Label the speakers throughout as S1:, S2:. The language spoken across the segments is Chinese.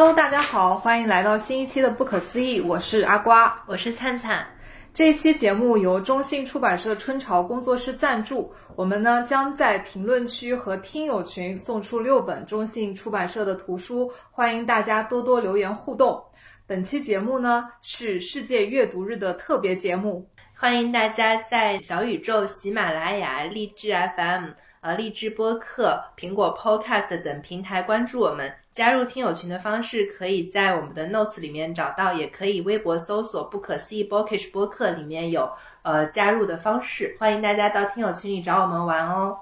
S1: Hello，大家好，欢迎来到新一期的《不可思议》，我是阿瓜，
S2: 我是灿灿。
S1: 这一期节目由中信出版社春潮工作室赞助，我们呢将在评论区和听友群送出六本中信出版社的图书，欢迎大家多多留言互动。本期节目呢是世界阅读日的特别节目，
S2: 欢迎大家在小宇宙、喜马拉雅、励志 FM。呃，励志播客、苹果 Podcast 等平台关注我们，加入听友群的方式可以在我们的 Notes 里面找到，也可以微博搜索“不可思议 Bookish 播客”，里面有呃加入的方式，欢迎大家到听友群里找我们玩哦。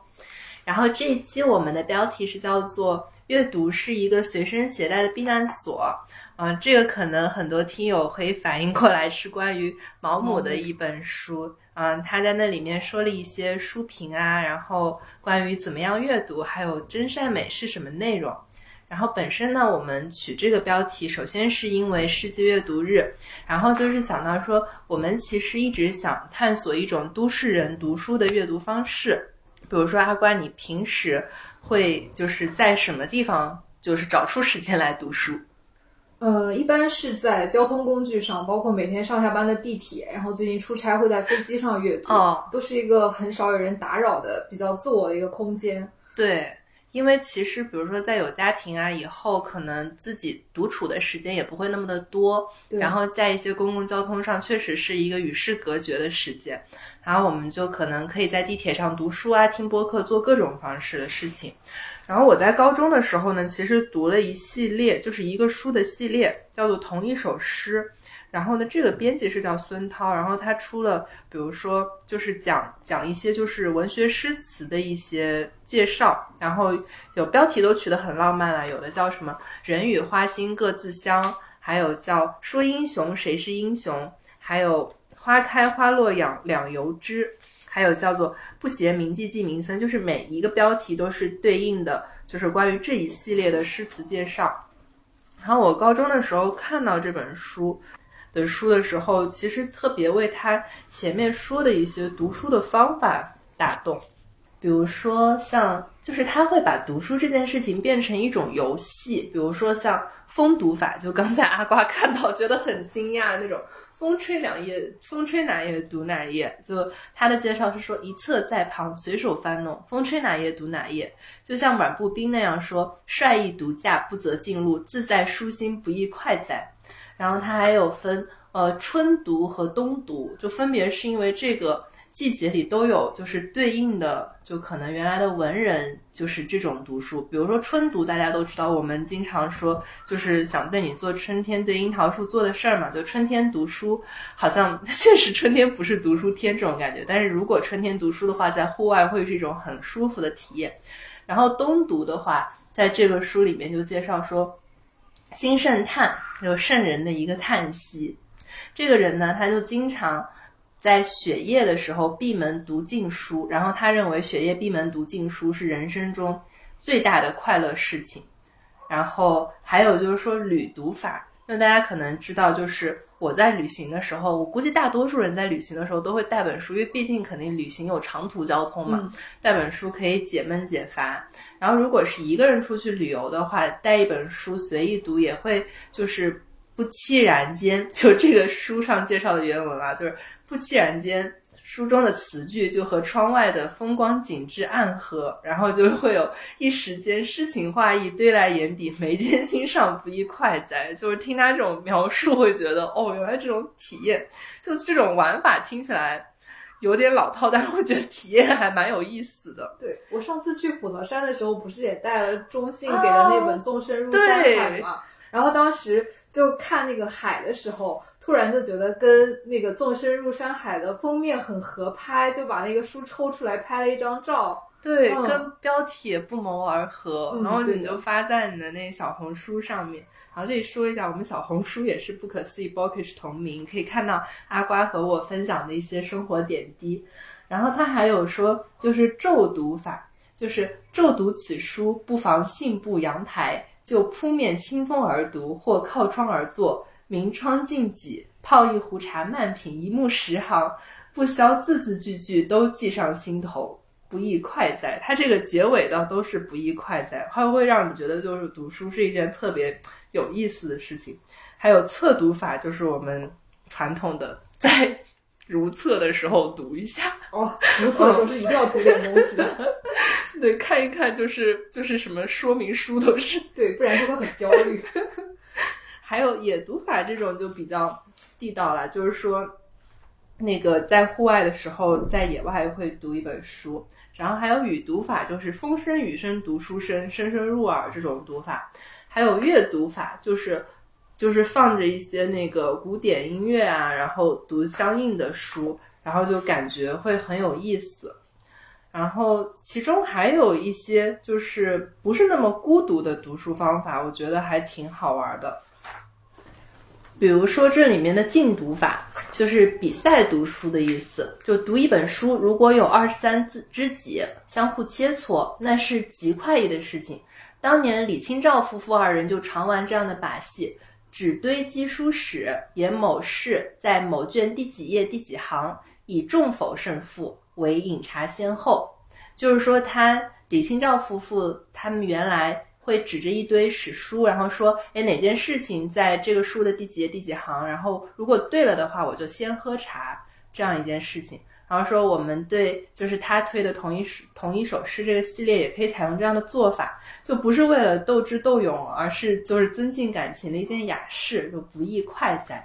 S2: 然后这一期我们的标题是叫做“阅读是一个随身携带的避难所”，嗯，这个可能很多听友会反应过来是关于毛姆的一本书。嗯，他在那里面说了一些书评啊，然后关于怎么样阅读，还有真善美是什么内容。然后本身呢，我们取这个标题，首先是因为世界阅读日，然后就是想到说，我们其实一直想探索一种都市人读书的阅读方式。比如说阿关，你平时会就是在什么地方，就是找出时间来读书？
S1: 呃，一般是在交通工具上，包括每天上下班的地铁，然后最近出差会在飞机上阅读，都是一个很少有人打扰的、比较自我的一个空间。
S2: 对，因为其实比如说在有家庭啊以后，可能自己独处的时间也不会那么的多，然后在一些公共交通上，确实是一个与世隔绝的时间，然后我们就可能可以在地铁上读书啊、听播客、做各种方式的事情。然后我在高中的时候呢，其实读了一系列，就是一个书的系列，叫做《同一首诗》。然后呢，这个编辑是叫孙涛，然后他出了，比如说就是讲讲一些就是文学诗词的一些介绍，然后有标题都取得很浪漫了，有的叫什么“人与花心各自香”，还有叫“说英雄谁是英雄”，还有“花开花落两两由之”。还有叫做“不携名妓记名僧”，就是每一个标题都是对应的，就是关于这一系列的诗词介绍。然后我高中的时候看到这本书的书的时候，其实特别为他前面说的一些读书的方法打动，比如说像就是他会把读书这件事情变成一种游戏，比如说像风读法，就刚才阿瓜看到觉得很惊讶那种。风吹两页，风吹哪页读哪页。就他的介绍是说，一册在旁，随手翻弄，风吹哪页读哪页。就像阮步兵那样说：“率意独驾，不择近路，自在舒心，不亦快哉。”然后它还有分呃春读和冬读，就分别是因为这个。季节里都有，就是对应的，就可能原来的文人就是这种读书，比如说春读，大家都知道，我们经常说就是想对你做春天对樱桃树做的事儿嘛，就春天读书，好像 确实春天不是读书天这种感觉，但是如果春天读书的话，在户外会是一种很舒服的体验。然后冬读的话，在这个书里面就介绍说，金圣叹有圣人的一个叹息，这个人呢，他就经常。在雪夜的时候闭门读禁书，然后他认为雪夜闭门读禁书是人生中最大的快乐事情。然后还有就是说旅读法，那大家可能知道，就是我在旅行的时候，我估计大多数人在旅行的时候都会带本书，因为毕竟肯定旅行有长途交通嘛，带本书可以解闷解乏。然后如果是一个人出去旅游的话，带一本书随意读也会就是不期然间，就这个书上介绍的原文啊，就是。不期然间，书中的词句就和窗外的风光景致暗合，然后就会有一时间诗情画意堆来眼底，眉间心上不亦快哉。就是听他这种描述，会觉得哦，原来这种体验，就是这种玩法听起来有点老套，但是我觉得体验还蛮有意思的。
S1: 对我上次去普陀山的时候，不是也带了中信给的那本《纵身入山海》吗？然后当时就看那个海的时候。突然就觉得跟那个《纵身入山海》的封面很合拍，就把那个书抽出来拍了一张照。
S2: 对，跟标题也不谋而合。然后你就发在你的那小红书上面。然后这里说一下，我们小红书也是不可思议 Bookish 同名，可以看到阿瓜和我分享的一些生活点滴。然后他还有说，就是骤读法，就是骤读此书，不妨信步阳台，就扑面清风而读，或靠窗而坐。明窗净几，泡一壶茶，慢品一目十行，不消字字句句都记上心头。不亦快哉，它这个结尾倒都是不亦快哉，它会让你觉得就是读书是一件特别有意思的事情。还有测读法，就是我们传统的在如厕的时候读一下
S1: 哦，如厕的时候是一定要读点东西的，
S2: 对，看一看就是就是什么说明书都是
S1: 对，不然就会很焦虑。
S2: 还有野读法这种就比较地道了，就是说那个在户外的时候，在野外会读一本书。然后还有语读法，就是风声雨声读书声，声声入耳这种读法。还有阅读法，就是就是放着一些那个古典音乐啊，然后读相应的书，然后就感觉会很有意思。然后其中还有一些就是不是那么孤独的读书方法，我觉得还挺好玩的。比如说这里面的竞读法，就是比赛读书的意思。就读一本书，如果有二十三字知己相互切磋，那是极快意的事情。当年李清照夫妇二人就常玩这样的把戏：纸堆积书史，言某事在某卷第几页第几行，以众否胜负为饮茶先后。就是说，他李清照夫妇他们原来。会指着一堆史书，然后说：“哎，哪件事情在这个书的第几页第几行？然后如果对了的话，我就先喝茶。这样一件事情。然后说我们对就是他推的同一首同一首诗这个系列，也可以采用这样的做法，就不是为了斗智斗勇，而是就是增进感情的一件雅事，就不易快哉。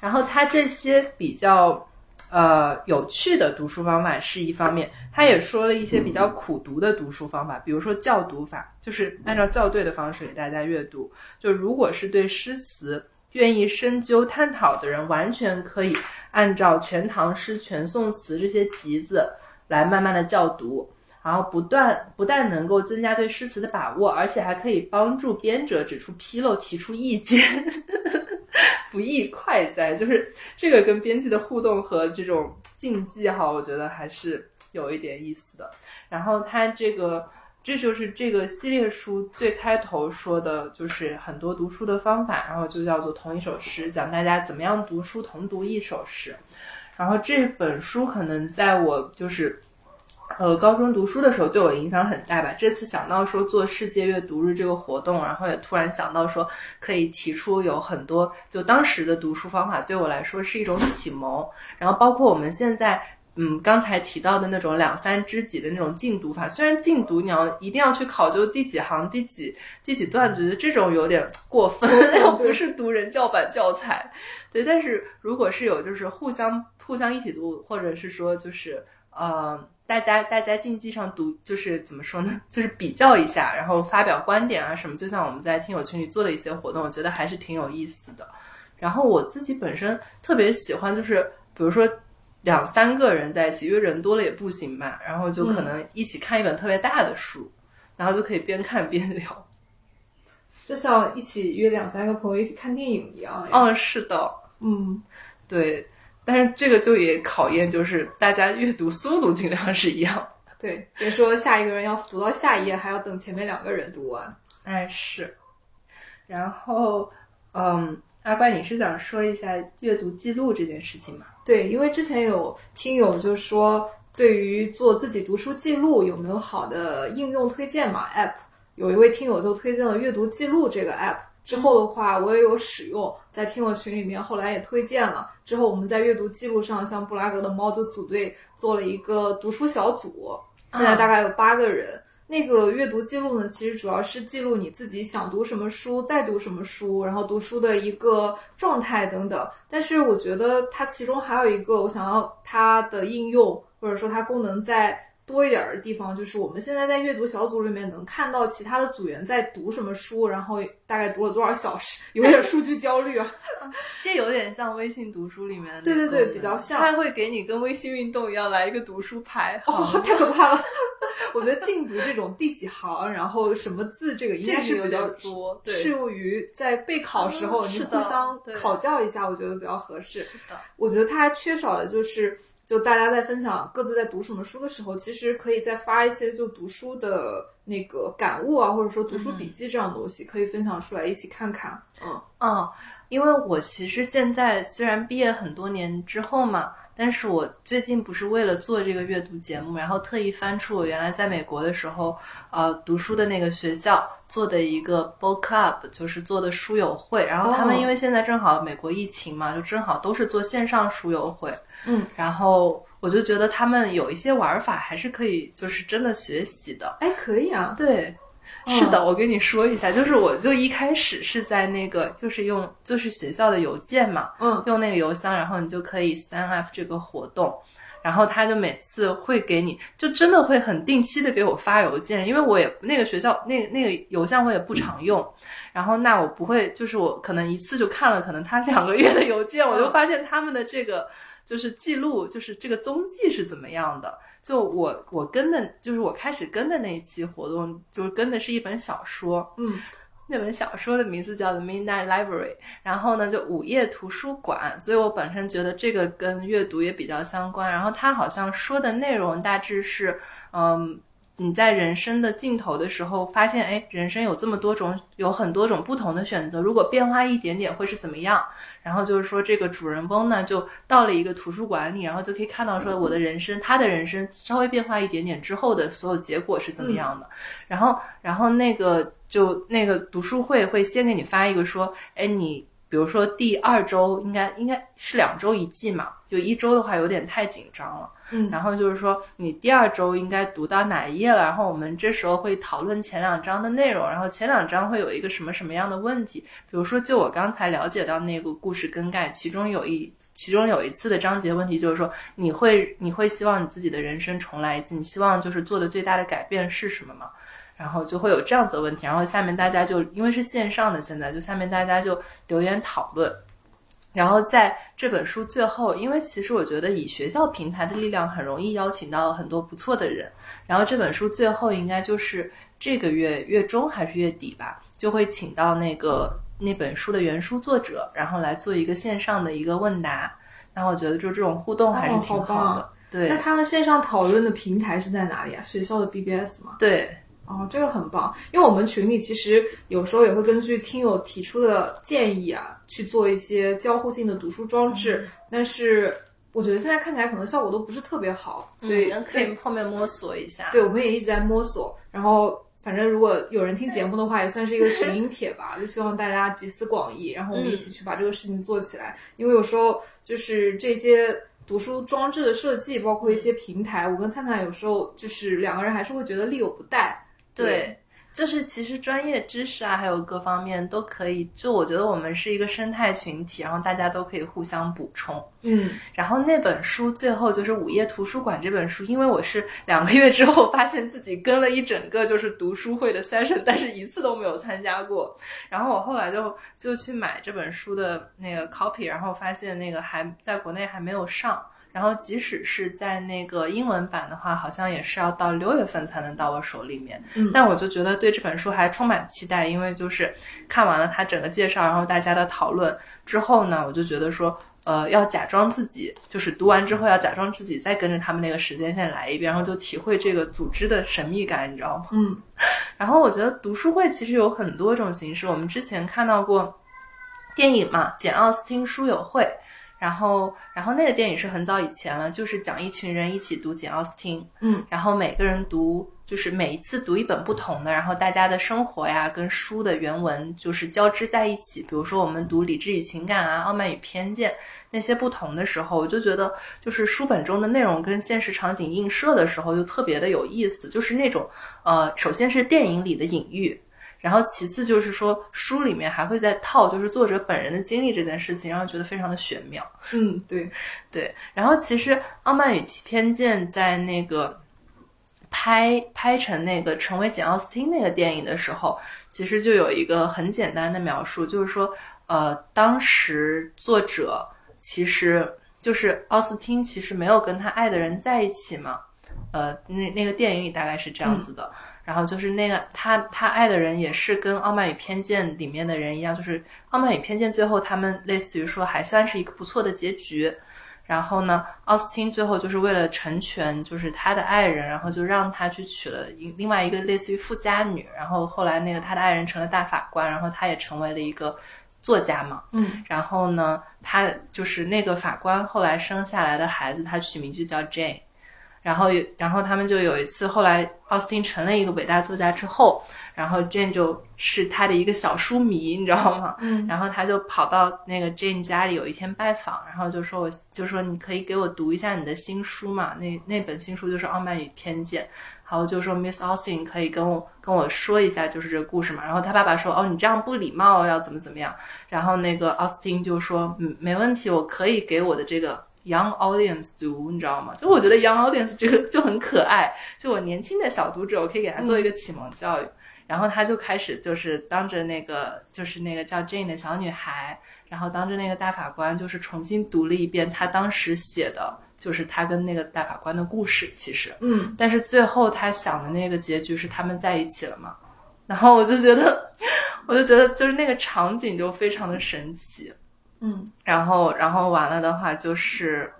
S2: 然后他这些比较。”呃，有趣的读书方法是一方面，他也说了一些比较苦读的读书方法，比如说校读法，就是按照校对的方式给大家阅读。就如果是对诗词愿意深究探讨的人，完全可以按照《全唐诗》《全宋词》这些集子来慢慢的校读，然后不断不但能够增加对诗词的把握，而且还可以帮助编者指出纰漏，提出意见。不亦快哉？就是这个跟编辑的互动和这种竞技哈，我觉得还是有一点意思的。然后他这个，这就是这个系列书最开头说的，就是很多读书的方法，然后就叫做同一首诗，讲大家怎么样读书，同读一首诗。然后这本书可能在我就是。呃，高中读书的时候对我影响很大吧。这次想到说做世界阅读日这个活动，然后也突然想到说可以提出有很多就当时的读书方法对我来说是一种启蒙。然后包括我们现在嗯刚才提到的那种两三知己的那种禁读法，虽然禁读你要一定要去考究第几行第几第几段，觉得这种有点过分，又 不是读人教版教材。对，但是如果是有就是互相互相一起读，或者是说就是呃。大家大家竞技上读就是怎么说呢？就是比较一下，然后发表观点啊什么。就像我们在听友群里做的一些活动，我觉得还是挺有意思的。然后我自己本身特别喜欢，就是比如说两三个人在一起，因为人多了也不行嘛。然后就可能一起看一本特别大的书，然后就可以边看边聊，
S1: 就像一起约两三个朋友一起看电影一样。
S2: 嗯，是的，
S1: 嗯，
S2: 对。但是这个就也考验，就是大家阅读速度尽量是一样。
S1: 对，别说下一个人要读到下一页，还要等前面两个人读完。
S2: 哎，是。然后，嗯，阿怪，你是想说一下阅读记录这件事情吗？
S1: 对，因为之前有听友就说，对于做自己读书记录有没有好的应用推荐嘛？App，有一位听友就推荐了阅读记录这个 App。之后的话，我也有使用，在听友群里面，后来也推荐了。之后我们在阅读记录上，像布拉格的猫就组队做了一个读书小组，现在大概有八个人。那个阅读记录呢，其实主要是记录你自己想读什么书，在读什么书，然后读书的一个状态等等。但是我觉得它其中还有一个我想要它的应用，或者说它功能在。多一点的地方就是我们现在在阅读小组里面能看到其他的组员在读什么书，然后大概读了多少小时，有点数据焦虑啊。
S2: 这有点像微信读书里面的，
S1: 对对对，比较像。
S2: 它会给你跟微信运动一样来一个读书牌，
S1: 哦，太可怕了。我觉得禁读这种第几行，然后什么字，这个应该是比较
S2: 多，
S1: 适用于在备考时候你互相考教一下，我觉得比较合适。
S2: 是的，
S1: 我觉得它缺少的就是。就大家在分享各自在读什么书的时候，其实可以再发一些就读书的那个感悟啊，或者说读书笔记这样东西，可以分享出来一起看看。
S2: 嗯嗯，因为我其实现在虽然毕业很多年之后嘛，但是我最近不是为了做这个阅读节目，然后特意翻出我原来在美国的时候，呃，读书的那个学校做的一个 book club，就是做的书友会。然后他们因为现在正好美国疫情嘛，就正好都是做线上书友会。
S1: 嗯，
S2: 然后我就觉得他们有一些玩法还是可以，就是真的学习的。
S1: 哎，可以啊。
S2: 对。是的，我跟你说一下，就是我就一开始是在那个，就是用就是学校的邮件嘛，
S1: 嗯，
S2: 用那个邮箱，然后你就可以 sign up 这个活动，然后他就每次会给你，就真的会很定期的给我发邮件，因为我也那个学校那那个邮箱我也不常用，然后那我不会，就是我可能一次就看了可能他两个月的邮件，我就发现他们的这个就是记录，就是这个踪迹是怎么样的。就我我跟的，就是我开始跟的那一期活动，就是跟的是一本小说，
S1: 嗯，
S2: 那本小说的名字叫《The Midnight Library》，然后呢就午夜图书馆，所以我本身觉得这个跟阅读也比较相关。然后他好像说的内容大致是，嗯。你在人生的尽头的时候，发现哎，人生有这么多种，有很多种不同的选择。如果变化一点点，会是怎么样？然后就是说，这个主人公呢，就到了一个图书馆里，然后就可以看到说，我的人生，他的人生稍微变化一点点之后的所有结果是怎么样的。然后，然后那个就那个读书会会先给你发一个说，哎，你比如说第二周应该应该是两周一季嘛，就一周的话有点太紧张了。
S1: 嗯，
S2: 然后就是说，你第二周应该读到哪一页了？然后我们这时候会讨论前两章的内容，然后前两章会有一个什么什么样的问题？比如说，就我刚才了解到那个故事更改，其中有一其中有一次的章节问题就是说，你会你会希望你自己的人生重来一次？你希望就是做的最大的改变是什么吗？然后就会有这样子的问题，然后下面大家就因为是线上的，现在就下面大家就留言讨论。然后在这本书最后，因为其实我觉得以学校平台的力量很容易邀请到很多不错的人。然后这本书最后应该就是这个月月中还是月底吧，就会请到那个那本书的原书作者，然后来做一个线上的一个问答。然后我觉得就这种互动还是挺好的。对，
S1: 那他们线上讨论的平台是在哪里啊？学校的 BBS 吗？
S2: 对。
S1: 哦，这个很棒，因为我们群里其实有时候也会根据听友提出的建议啊，去做一些交互性的读书装置。但是我觉得现在看起来可能效果都不是特别好，所以
S2: 可以后面摸索一下。
S1: 对，我们也一直在摸索。然后反正如果有人听节目的话，也算是一个 群英帖吧，就希望大家集思广益，然后我们一起去把这个事情做起来。因为有时候就是这些读书装置的设计，包括一些平台，我跟灿灿有时候就是两个人还是会觉得力有不逮。
S2: 对，就是其实专业知识啊，还有各方面都可以。就我觉得我们是一个生态群体，然后大家都可以互相补充。
S1: 嗯，
S2: 然后那本书最后就是《午夜图书馆》这本书，因为我是两个月之后发现自己跟了一整个就是读书会的 session，但是一次都没有参加过。然后我后来就就去买这本书的那个 copy，然后发现那个还在国内还没有上。然后，即使是在那个英文版的话，好像也是要到六月份才能到我手里面。
S1: 嗯，
S2: 但我就觉得对这本书还充满期待，因为就是看完了它整个介绍，然后大家的讨论之后呢，我就觉得说，呃，要假装自己就是读完之后要假装自己再跟着他们那个时间线来一遍，然后就体会这个组织的神秘感，你知道吗？
S1: 嗯。
S2: 然后我觉得读书会其实有很多种形式，我们之前看到过电影嘛，《简奥斯汀书友会》。然后，然后那个电影是很早以前了，就是讲一群人一起读简奥斯汀，
S1: 嗯，
S2: 然后每个人读，就是每一次读一本不同的，然后大家的生活呀跟书的原文就是交织在一起。比如说我们读《理智与情感》啊，《傲慢与偏见》那些不同的时候，我就觉得就是书本中的内容跟现实场景映射的时候就特别的有意思，就是那种呃，首先是电影里的隐喻。然后其次就是说，书里面还会再套，就是作者本人的经历这件事情，然后觉得非常的玄妙。
S1: 嗯，对，
S2: 对。然后其实《傲慢与偏见》在那个拍拍成那个成为简奥斯汀那个电影的时候，其实就有一个很简单的描述，就是说，呃，当时作者其实就是奥斯汀，其实没有跟他爱的人在一起嘛。呃，那那个电影里大概是这样子的。然后就是那个他他爱的人也是跟《傲慢与偏见》里面的人一样，就是《傲慢与偏见》最后他们类似于说还算是一个不错的结局。然后呢，奥斯汀最后就是为了成全就是他的爱人，然后就让他去娶了一另外一个类似于富家女。然后后来那个他的爱人成了大法官，然后他也成为了一个作家嘛，
S1: 嗯，
S2: 然后呢，他就是那个法官后来生下来的孩子，他取名就叫 Jane。然后，然后他们就有一次，后来奥斯汀成了一个伟大作家之后，然后 Jane 就是他的一个小书迷，你知道吗？
S1: 嗯，
S2: 然后他就跑到那个 Jane 家里，有一天拜访，然后就说：“我就说你可以给我读一下你的新书嘛？那那本新书就是《傲慢与偏见》。”然后就说 Miss Austin 可以跟我跟我说一下，就是这个故事嘛。然后他爸爸说：“哦，你这样不礼貌，要怎么怎么样？”然后那个奥斯汀就说：“嗯，没问题，我可以给我的这个。” Young audience 读，你知道吗？就我觉得 Young audience 这个就很可爱。就我年轻的小读者，我可以给他做一个启蒙教育。然后他就开始就是当着那个就是那个叫 Jane 的小女孩，然后当着那个大法官，就是重新读了一遍他当时写的，就是他跟那个大法官的故事。其实，
S1: 嗯，
S2: 但是最后他想的那个结局是他们在一起了嘛？然后我就觉得，我就觉得就是那个场景就非常的神奇。
S1: 嗯，
S2: 然后，然后完了的话，就是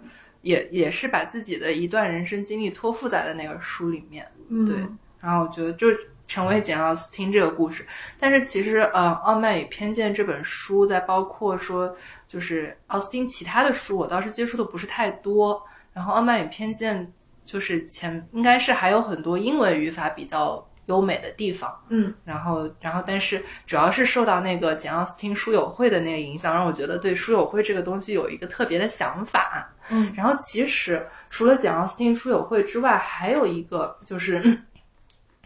S2: 也也是把自己的一段人生经历托付在了那个书里面。
S1: 嗯，
S2: 对。然后我觉得就成为简奥斯汀这个故事，但是其实呃，《傲慢与偏见》这本书，在包括说就是奥斯汀其他的书，我倒是接触的不是太多。然后《傲慢与偏见》就是前应该是还有很多英文语法比较。优美的地方，
S1: 嗯，
S2: 然后，然后，但是主要是受到那个简奥斯汀书友会的那个影响，让我觉得对书友会这个东西有一个特别的想法，
S1: 嗯，
S2: 然后其实除了简奥斯汀书友会之外，还有一个就是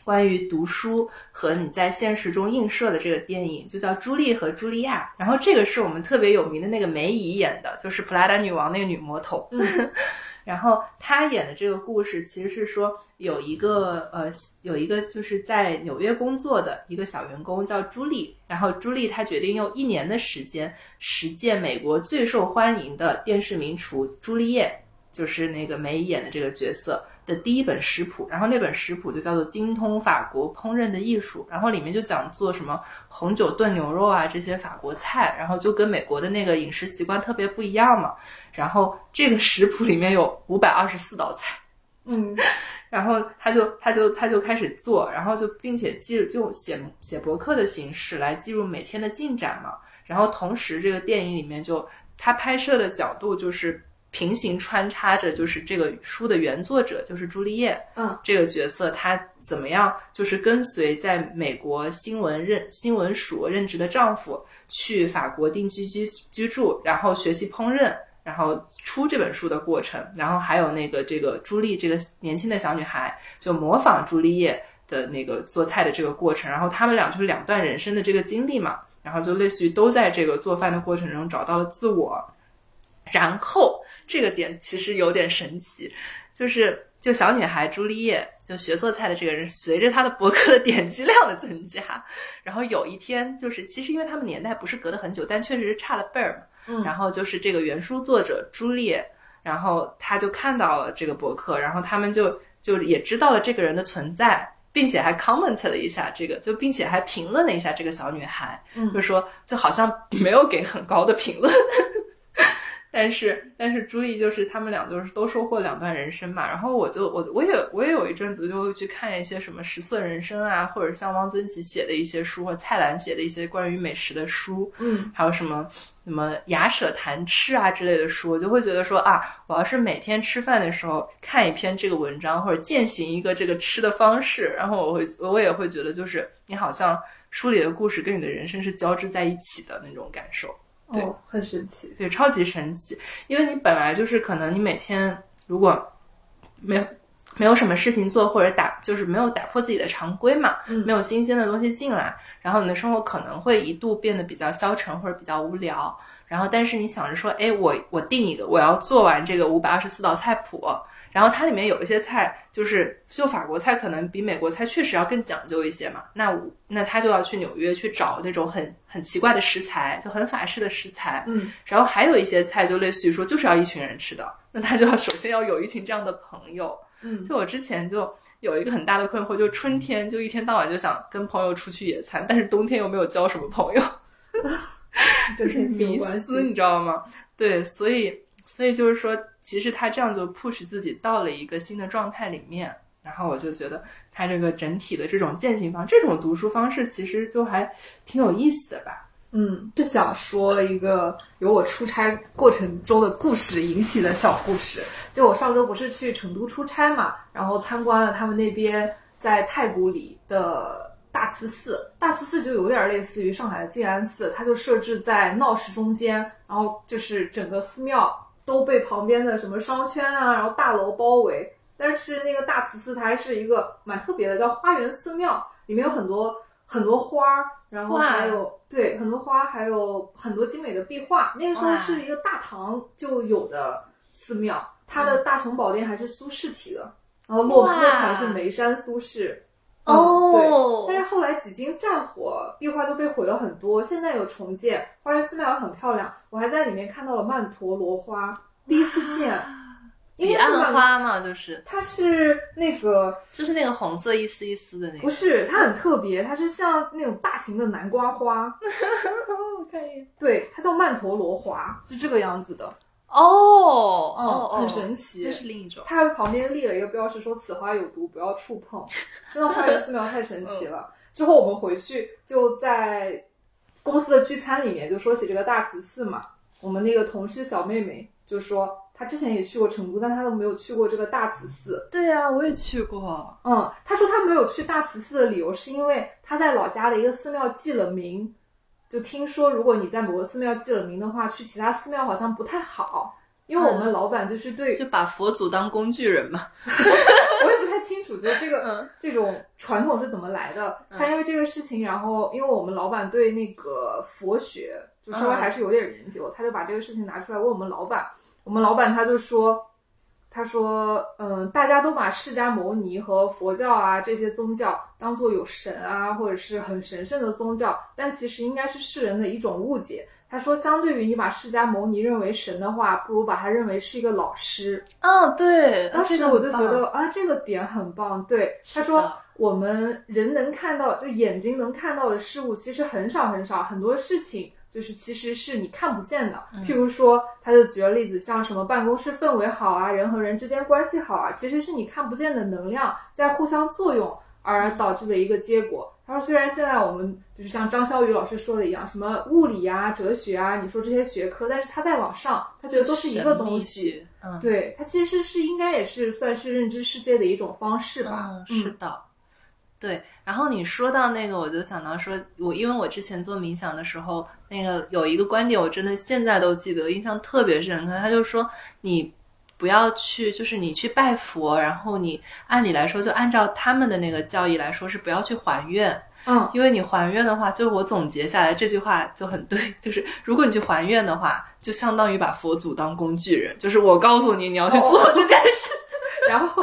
S2: 关于读书和你在现实中映射的这个电影，就叫《朱莉和茱莉亚》，然后这个是我们特别有名的那个梅姨演的，就是普拉达女王那个女魔头，
S1: 嗯。
S2: 然后他演的这个故事，其实是说有一个呃，有一个就是在纽约工作的一个小员工叫朱莉，然后朱莉她决定用一年的时间实践美国最受欢迎的电视名厨朱丽叶，就是那个梅姨演的这个角色。的第一本食谱，然后那本食谱就叫做《精通法国烹饪的艺术》，然后里面就讲做什么红酒炖牛肉啊这些法国菜，然后就跟美国的那个饮食习惯特别不一样嘛。然后这个食谱里面有五百二十四道菜，
S1: 嗯，
S2: 然后他就他就他就开始做，然后就并且记就写写博客的形式来记录每天的进展嘛。然后同时这个电影里面就他拍摄的角度就是。平行穿插着，就是这个书的原作者，就是朱丽叶，
S1: 嗯，
S2: 这个角色她怎么样，就是跟随在美国新闻任新闻署任职的丈夫去法国定居居居住，然后学习烹饪，然后出这本书的过程，然后还有那个这个朱莉这个年轻的小女孩，就模仿朱丽叶的那个做菜的这个过程，然后他们俩就是两段人生的这个经历嘛，然后就类似于都在这个做饭的过程中找到了自我，然后。这个点其实有点神奇，就是就小女孩朱丽叶就学做菜的这个人，随着她的博客的点击量的增加，然后有一天就是其实因为他们年代不是隔得很久，但确实是差了辈儿嘛。
S1: 嗯，
S2: 然后就是这个原书作者朱丽叶，然后她就看到了这个博客，然后他们就就也知道了这个人的存在，并且还 comment 了一下这个，就并且还评论了一下这个小女孩，
S1: 嗯，
S2: 就说就好像没有给很高的评论。但是，但是朱莉就是他们俩就是都收获两段人生嘛。然后我就我我也我也有一阵子就会去看一些什么食色人生啊，或者像汪曾祺写的一些书，或蔡澜写的一些关于美食的书，
S1: 嗯，
S2: 还有什么什么雅舍谈吃啊之类的书，我就会觉得说啊，我要是每天吃饭的时候看一篇这个文章，或者践行一个这个吃的方式，然后我会我也会觉得就是你好像书里的故事跟你的人生是交织在一起的那种感受。对，
S1: 很神奇，
S2: 对，超级神奇，因为你本来就是可能你每天如果没有没有什么事情做，或者打就是没有打破自己的常规嘛，
S1: 嗯，
S2: 没有新鲜的东西进来，然后你的生活可能会一度变得比较消沉或者比较无聊，然后但是你想着说，哎，我我定一个，我要做完这个五百二十四道菜谱。然后它里面有一些菜，就是就法国菜可能比美国菜确实要更讲究一些嘛。那那他就要去纽约去找那种很很奇怪的食材，就很法式的食材。
S1: 嗯，
S2: 然后还有一些菜就类似于说就是要一群人吃的，那他就要 首先要有一群这样的朋友。
S1: 嗯，
S2: 就我之前就有一个很大的困惑，就春天就一天到晚就想跟朋友出去野餐，但是冬天又没有交什么朋友，
S1: 就是
S2: 迷思，你知道吗？对，所以所以就是说。其实他这样就 push 自己到了一个新的状态里面，然后我就觉得他这个整体的这种践行方，这种读书方式其实就还挺有意思的吧。
S1: 嗯，是想说一个由我出差过程中的故事引起的小故事。就我上周不是去成都出差嘛，然后参观了他们那边在太古里的大慈寺。大慈寺就有点类似于上海的静安寺，它就设置在闹市中间，然后就是整个寺庙都被旁边的什么商圈啊，然后大楼包围。但是那个大慈寺它还是一个蛮特别的，叫花园寺庙，里面有很多很多花儿，然后还有对很多花，还有很多精美的壁画。那个时候是一个大唐就有的寺庙，它的大雄宝殿还是苏轼题的，然后落落款是眉山苏轼。哦，对。但是后来几经战火，壁画都被毁了很多，现在有重建，花园寺庙很漂亮，我还在里面看到了曼陀罗花，第一次见。
S2: 彼岸花嘛，就是。
S1: 它是那个，
S2: 就是那个红色一丝一丝的那个，
S1: 不是，它很特别，它是像那种大型的南瓜花，
S2: 我看一眼，
S1: 对，它叫曼陀罗花，是这个样子的，
S2: 哦，
S1: 哦，很神奇，
S2: 这是另一种，
S1: 它旁边立了一个标识，说此花有毒，不要触碰，真的花园寺庙太神奇了。之后我们回去就在公司的聚餐里面就说起这个大慈寺嘛，我们那个同事小妹妹就说。她之前也去过成都，但她都没有去过这个大慈寺。
S2: 对呀，我也去过。
S1: 嗯，她说她没有去大慈寺的理由是因为她在老家的一个寺庙记了名，就听说如果你在某个寺庙记了名的话，去其他寺庙好像不太好。因为我们老板就是对，
S2: 就把佛祖当工具人嘛。
S1: 我也不太清楚，就这个这种传统是怎么来的。他因为这个事情，然后因为我们老板对那个佛学就稍微还是有点研究，他就把这个事情拿出来问我们老板。我们老板他就说，他说，嗯，大家都把释迦牟尼和佛教啊这些宗教当做有神啊，或者是很神圣的宗教，但其实应该是世人的一种误解。他说，相对于你把释迦牟尼认为神的话，不如把他认为是一个老师。
S2: 哦，对，
S1: 当时我就觉得啊，这个点很棒。对，他说，我们人能看到，就眼睛能看到的事物，其实很少很少，很多事情。就是其实是你看不见的，譬如说，他就举了例子，像什么办公室氛围好啊，人和人之间关系好啊，其实是你看不见的能量在互相作用而导致的一个结果。他说，虽然现在我们就是像张潇雨老师说的一样，什么物理啊、哲学啊，你说这些学科，但是他在往上，他觉得都是一个东西。
S2: 嗯，
S1: 对，他其实是应该也是算是认知世界的一种方式吧。
S2: 嗯，是的。对，然后你说到那个，我就想到说，我因为我之前做冥想的时候，那个有一个观点，我真的现在都记得，印象特别深刻。他就说，你不要去，就是你去拜佛，然后你按理来说，就按照他们的那个教义来说，是不要去还愿。
S1: 嗯，
S2: 因为你还愿的话，就我总结下来这句话就很对，就是如果你去还愿的话，就相当于把佛祖当工具人，就是我告诉你你要去做这件事，
S1: 然后。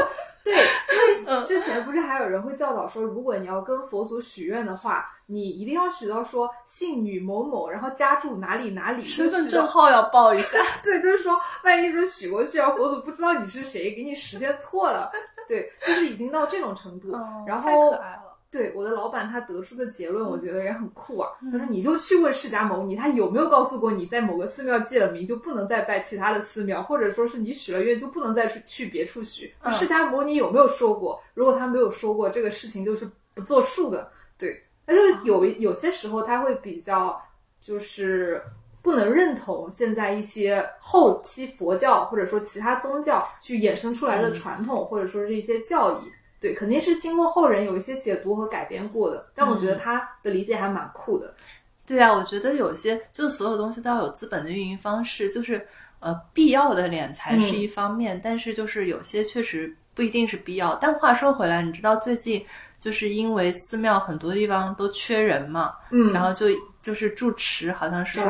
S1: 对，因为之前不是还有人会教导说，如果你要跟佛祖许愿的话，你一定要许到说姓女某某，然后家住哪里哪里，
S2: 身份证号要报一下。
S1: 对，就是说万一说许过去，然后佛祖不知道你是谁，给你实现错了，对，就是已经到这种程度。然后。
S2: 太可爱了。
S1: 对我的老板，他得出的结论，我觉得也很酷啊。他说：“你就去问释迦牟尼，他有没有告诉过你，在某个寺庙记了名，就不能再拜其他的寺庙，或者说是你许了愿，就不能再去去别处许？释迦牟尼有没有说过？如果他没有说过，这个事情就是不作数的。对，那就有有些时候他会比较就是不能认同现在一些后期佛教或者说其他宗教去衍生出来的传统，或者说是一些教义。”对，肯定是经过后人有一些解读和改编过的，但我觉得他的理解还蛮酷的。
S2: 对啊，我觉得有些就是所有东西都要有资本的运营方式，就是呃必要的敛财是一方面，但是就是有些确实不一定是必要。但话说回来，你知道最近就是因为寺庙很多地方都缺人嘛，
S1: 嗯，
S2: 然后就就是住持好像是说，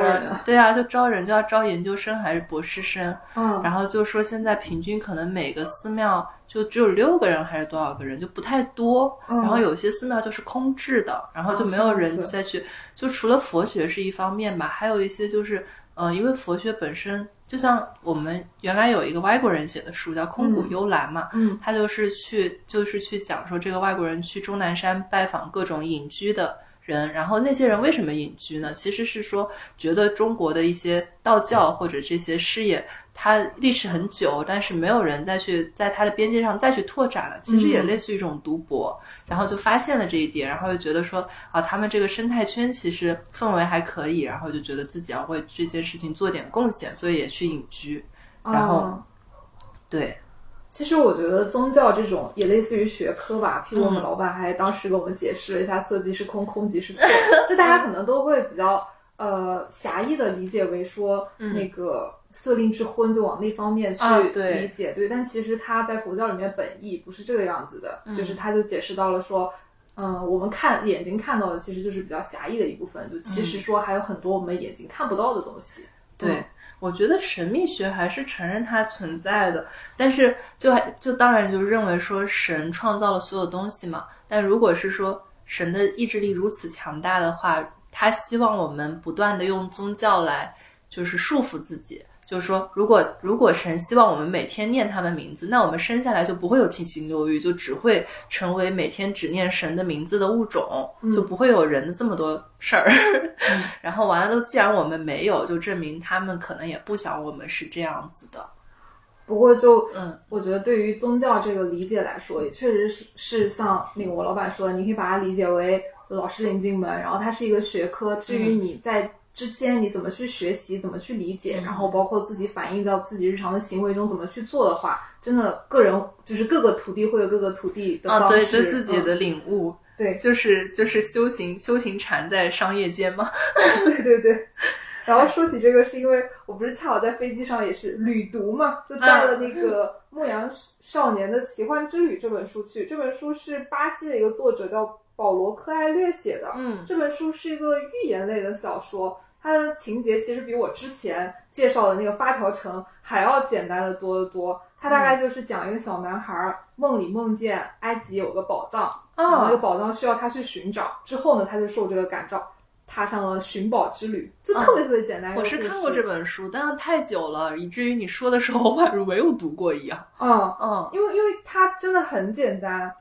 S2: 对啊，就招人就要招研究生还是博士生，
S1: 嗯，
S2: 然后就说现在平均可能每个寺庙。就只有六个人还是多少个人，就不太多。然后有些寺庙就是空置的，然后就没有人再去。就除了佛学是一方面吧，还有一些就是，呃，因为佛学本身就像我们原来有一个外国人写的书叫《空谷幽兰》嘛，
S1: 嗯，
S2: 他就是去就是去讲说这个外国人去终南山拜访各种隐居的。人，然后那些人为什么隐居呢？其实是说觉得中国的一些道教或者这些事业。它历史很久，但是没有人再去在它的边界上再去拓展了。其实也类似于一种读博，然后就发现了这一点，然后就觉得说啊，他们这个生态圈其实氛围还可以，然后就觉得自己要为这件事情做点贡献，所以也去隐居。然后，对，
S1: 其实我觉得宗教这种也类似于学科吧。譬如我们老板还当时给我们解释了一下，色即是空，空即是色，就大家可能都会比较呃狭义的理解为说那个。色令智昏就往那方面去理解，对，但其实他在佛教里面本意不是这个样子的，就是他就解释到了说，嗯，我们看眼睛看到的其实就是比较狭义的一部分，就其实说还有很多我们眼睛看不到的东西。
S2: 对，我觉得神秘学还是承认它存在的，但是就还就当然就认为说神创造了所有东西嘛，但如果是说神的意志力如此强大的话，他希望我们不断的用宗教来就是束缚自己。就是说，如果如果神希望我们每天念他的名字，那我们生下来就不会有七情六欲，就只会成为每天只念神的名字的物种，就不会有人的这么多事儿。然后完了，都既然我们没有，就证明他们可能也不想我们是这样子的。
S1: 不过就嗯，我觉得对于宗教这个理解来说，也确实是是像那个我老板说的，你可以把它理解为老师领进门，然后它是一个学科。至于你在。之间你怎么去学习，怎么去理解，然后包括自己反映到自己日常的行为中怎么去做的话，真的个人就是各个徒弟会有各个徒弟的方
S2: 式，对自己的领悟，
S1: 对，
S2: 就是就是修行修行禅在商业间嘛，
S1: 对对对。然后说起这个，是因为我不是恰好在飞机上也是旅读嘛，就带了那个《牧羊少年的奇幻之旅》这本书去。这本书是巴西的一个作者叫保罗科艾略写的，
S2: 嗯，
S1: 这本书是一个寓言类的小说。它的情节其实比我之前介绍的那个发条城还要简单的多得多。它大概就是讲一个小男孩梦里梦见埃及有个宝藏，然后那个宝藏需要他去寻找。之后呢，他就受这个感召，踏上了寻宝之旅，就特别特别简单。
S2: 我是看过这本书，但是太久了，以至于你说的时候，我宛如没有读过一样。
S1: 嗯嗯，因为因为它真的很简单。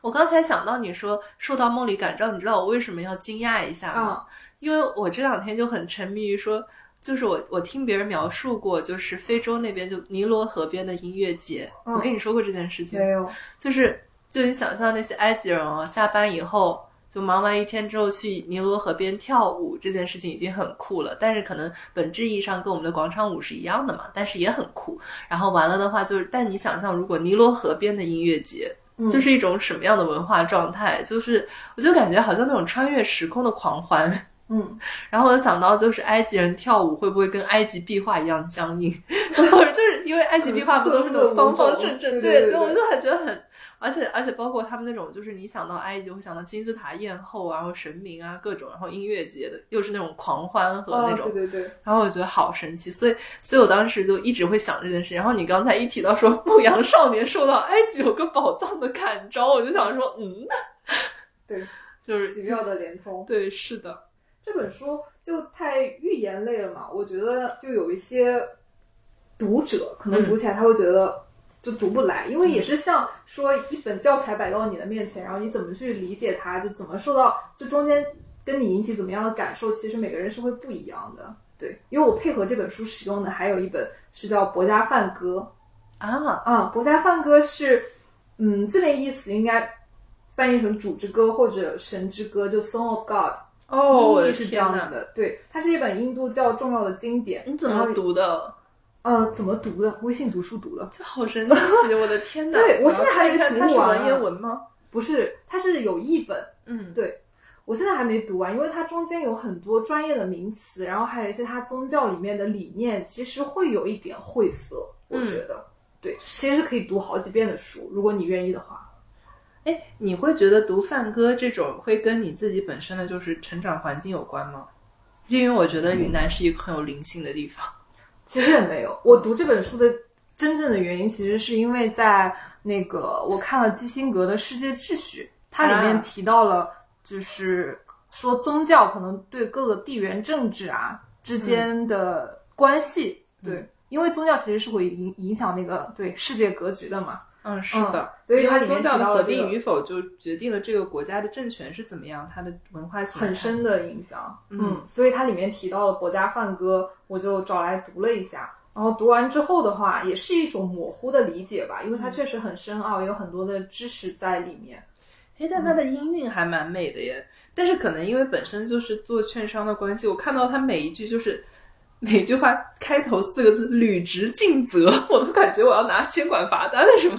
S2: 我刚才想到你说受到梦里感召，你知道我为什么要惊讶一下吗？因为我这两天就很沉迷于说，就是我我听别人描述过，就是非洲那边就尼罗河边的音乐节。我跟你说过这件事情
S1: 没有？
S2: 就是就你想象那些埃及人哦，下班以后就忙完一天之后去尼罗河边跳舞，这件事情已经很酷了。但是可能本质意义上跟我们的广场舞是一样的嘛，但是也很酷。然后完了的话，就是但你想象如果尼罗河边的音乐节，就是一种什么样的文化状态？就是我就感觉好像那种穿越时空的狂欢。
S1: 嗯，
S2: 然后我想到就是埃及人跳舞会不会跟埃及壁画一样僵硬，就是因为埃及壁画不都是那种方方正正？
S1: 对，
S2: 我就很觉得很，而且而且包括他们那种就是你想到埃及会想到金字塔艳后，然后神明啊各种，然后音乐节的又是那种狂欢和那种，
S1: 对对对，
S2: 然后我觉得好神奇，所以所以我当时就一直会想这件事。然后你刚才一提到说牧羊少年受到埃及有个宝藏的感召，我就想说，嗯，
S1: 对，
S2: 就是
S1: 奇妙的连通，
S2: 对，是的。
S1: 这本书就太寓言类了嘛，我觉得就有一些读者可能读起来他会觉得就读不来，因为也是像说一本教材摆到你的面前，然后你怎么去理解它，就怎么受到就中间跟你引起怎么样的感受，其实每个人是会不一样的。对，因为我配合这本书使用的还有一本是叫《博家梵歌》
S2: 啊
S1: 啊，《博家梵歌》是嗯字面意思应该翻译成主之歌或者神之歌，就 Song of God。
S2: 哦，
S1: 意是这样子的，对，它是一本印度教重要的经典。
S2: 你怎么读的？
S1: 呃，怎么读的？微信读书读的。
S2: 这好神奇！我的天哪！
S1: 对我现在还没读完。它是
S2: 文言文吗？
S1: 不是，它是有译本。
S2: 嗯，
S1: 对，我现在还没读完，因为它中间有很多专业的名词，然后还有一些它宗教里面的理念，其实会有一点晦涩。我觉得，对，其实是可以读好几遍的书，如果你愿意的话。
S2: 哎，你会觉得读梵歌这种会跟你自己本身的就是成长环境有关吗？因为我觉得云南是一个很有灵性的地方。
S1: 其实也没有，我读这本书的真正的原因，其实是因为在那个我看了基辛格的世界秩序，它里面提到了，就是说宗教可能对各个地缘政治啊之间的关系，对，因为宗教其实是会影影响那个对世界格局的嘛。
S2: 嗯，是的，
S1: 所以它
S2: 宗教的合并与否就决定了这个国家的政权是怎么样，它的文化
S1: 很深的影响。嗯，所以它里面提到了《国家梵歌》，我就找来读了一下。然后读完之后的话，也是一种模糊的理解吧，因为它确实很深奥，有很多的知识在里面。
S2: 哎，但它的音韵还蛮美的耶。但是可能因为本身就是做券商的关系，我看到它每一句就是每句话开头四个字“履职尽责”，我都感觉我要拿监管罚单了什么，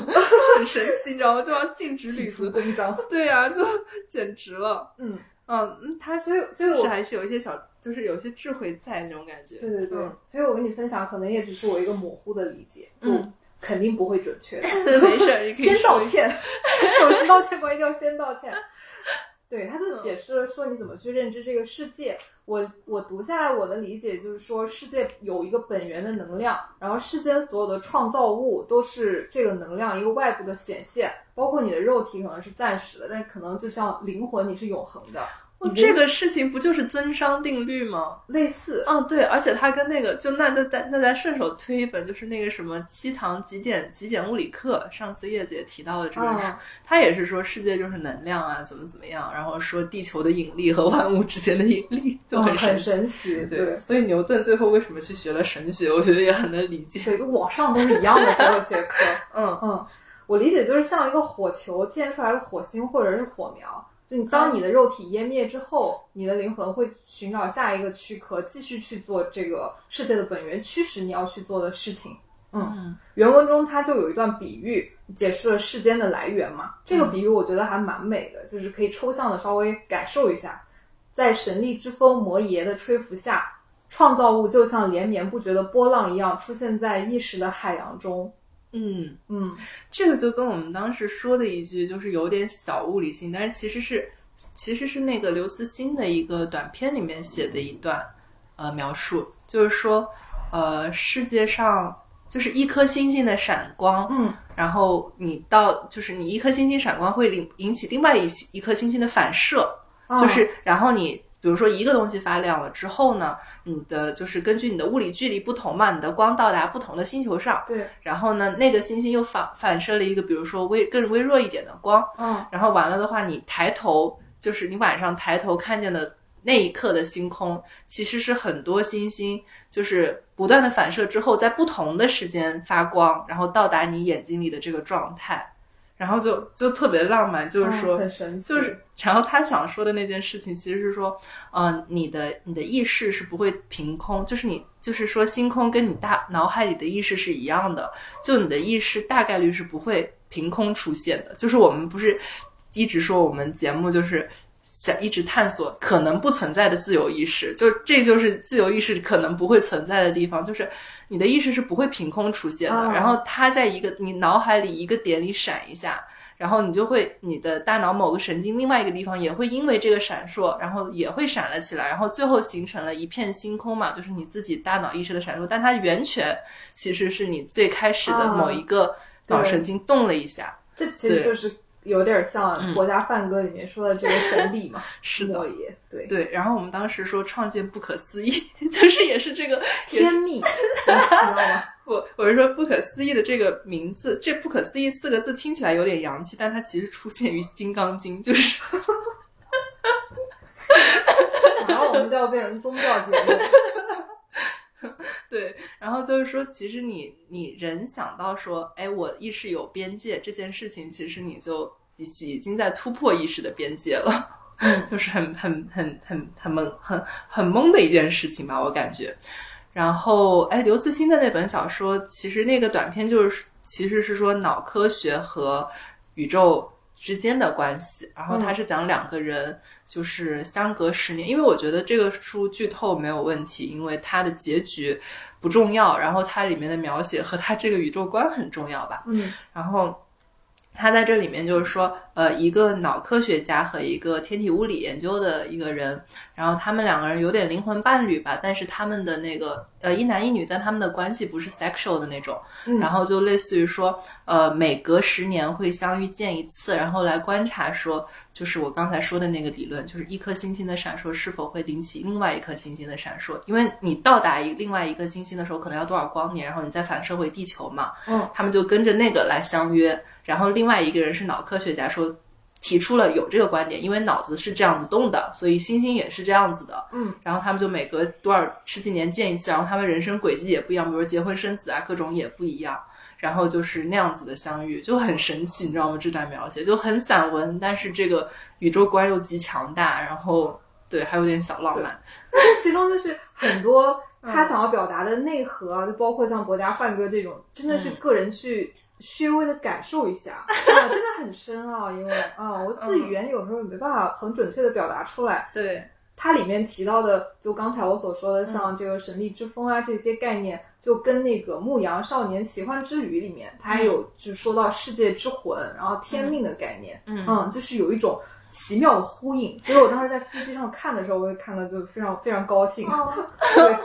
S2: 很神奇，你知道吗？就要尽职履责
S1: 公章。
S2: 对呀，就简直了。
S1: 嗯
S2: 嗯，他所以确实还是有一些小。就是有些智慧在那种感觉，
S1: 对对对，所以我跟你分享，可能也只是我一个模糊的理解，就肯定不会准确的。
S2: 没事，你可以
S1: 先道歉，首 先道歉，关一定要先道歉。对，他就解释了说你怎么去认知这个世界。我我读下来，我的理解就是说，世界有一个本源的能量，然后世间所有的创造物都是这个能量一个外部的显现，包括你的肉体可能是暂时的，但可能就像灵魂，你是永恒的。
S2: 这个事情不就是增商定律吗？
S1: 类似，
S2: 嗯，对，而且它跟那个，就那再再那再顺手推一本，就是那个什么七堂极简极简物理课，上次叶子也提到了这个，他也是说世界就是能量啊，怎么怎么样，然后说地球的引力和万物之间的引力就
S1: 很
S2: 很
S1: 神奇，对。
S2: 所以牛顿最后为什么去学了神学，我觉得也很能理解。
S1: 对，网上都是一样的所有学科。嗯嗯，我理解就是像一个火球溅出来的火星或者是火苗。就你当你的肉体湮灭之后，你的灵魂会寻找下一个躯壳，继续去做这个世界的本源驱使你要去做的事情。嗯，原文中它就有一段比喻，解释了世间的来源嘛。这个比喻我觉得还蛮美的，就是可以抽象的稍微感受一下，在神力之风摩耶的吹拂下，创造物就像连绵不绝的波浪一样，出现在意识的海洋中。
S2: 嗯。
S1: 嗯，
S2: 这个就跟我们当时说的一句，就是有点小物理性，但是其实是其实是那个刘慈欣的一个短片里面写的一段呃描述，就是说呃世界上就是一颗星星的闪光，
S1: 嗯，
S2: 然后你到就是你一颗星星闪光会引引起另外一一颗星星的反射，就是然后你。比如说一个东西发亮了之后呢，你的就是根据你的物理距离不同嘛，你的光到达不同的星球上，
S1: 对，
S2: 然后呢，那个星星又反反射了一个，比如说微更微弱一点的光，
S1: 嗯，
S2: 然后完了的话，你抬头就是你晚上抬头看见的那一刻的星空，其实是很多星星就是不断的反射之后，在不同的时间发光，然后到达你眼睛里的这个状态。然后就就特别浪漫，就是说，
S1: 很神奇。
S2: 就是，然后他想说的那件事情，其实是说，嗯，你的你的意识是不会凭空，就是你就是说，星空跟你大脑海里的意识是一样的，就你的意识大概率是不会凭空出现的。就是我们不是一直说我们节目就是。想一直探索可能不存在的自由意识，就这就是自由意识可能不会存在的地方，就是你的意识是不会凭空出现的，然后它在一个你脑海里一个点里闪一下，然后你就会你的大脑某个神经另外一个地方也会因为这个闪烁，然后也会闪了起来，然后最后形成了一片星空嘛，就是你自己大脑意识的闪烁，但它源泉其实是你最开始的某一个脑神经动了一下，
S1: 这其实就是。有点像《国家梵歌》里面说的这个神力嘛，
S2: 是
S1: 莫耶，对
S2: 对。然后我们当时说创建不可思议，就是也是这个
S1: 天命，你知道吗？
S2: 我我是说不可思议的这个名字，这不可思议四个字听起来有点洋气，但它其实出现于《金刚经》，就是，
S1: 然后我们就要变成宗教节目。
S2: 对，然后就是说，其实你你人想到说，哎，我意识有边界这件事情，其实你就已已经在突破意识的边界了，就是很很很很很懵很很懵的一件事情吧，我感觉。然后，哎，刘慈欣的那本小说，其实那个短片就是其实是说脑科学和宇宙。之间的关系，然后他是讲两个人就是相隔十年，因为我觉得这个书剧透没有问题，因为它的结局不重要，然后它里面的描写和它这个宇宙观很重要吧。
S1: 嗯，
S2: 然后他在这里面就是说，呃，一个脑科学家和一个天体物理研究的一个人，然后他们两个人有点灵魂伴侣吧，但是他们的那个呃一男一女，但他们的关系不是 sexual 的那种，
S1: 嗯。
S2: 然后就类似于说，呃，每隔十年会相遇见一次，然后来观察说，就是我刚才说的那个理论，就是一颗星星的闪烁是否会引起另外一颗星星的闪烁，因为你到达一另外一颗星星的时候，可能要多少光年，然后你再反射回地球嘛，
S1: 嗯，
S2: 他们就跟着那个来相约，然后另外一个人是脑科学家说。提出了有这个观点，因为脑子是这样子动的，所以星星也是这样子的。
S1: 嗯，
S2: 然后他们就每隔多少十几年见一次，然后他们人生轨迹也不一样，比如说结婚生子啊，各种也不一样。然后就是那样子的相遇，就很神奇，你知道吗？这段描写就很散文，但是这个宇宙观又极强大，然后对，还有点小浪漫。
S1: 其中就是很多他想要表达的内核啊，就包括像博家范哥这种，真的是个人去稍微的感受一下，啊，真的很深啊。因为啊，我自己语言有时候没办法很准确的表达出来。
S2: 对，
S1: 它里面提到的，就刚才我所说的，像这个神秘之风啊这些概念，就跟那个《牧羊少年奇幻之旅》里面，它还有就说到世界之魂，然后天命的概念，
S2: 嗯
S1: 就是有一种奇妙的呼应。所以我当时在飞机上看的时候，我也看的就非常非常高兴。对，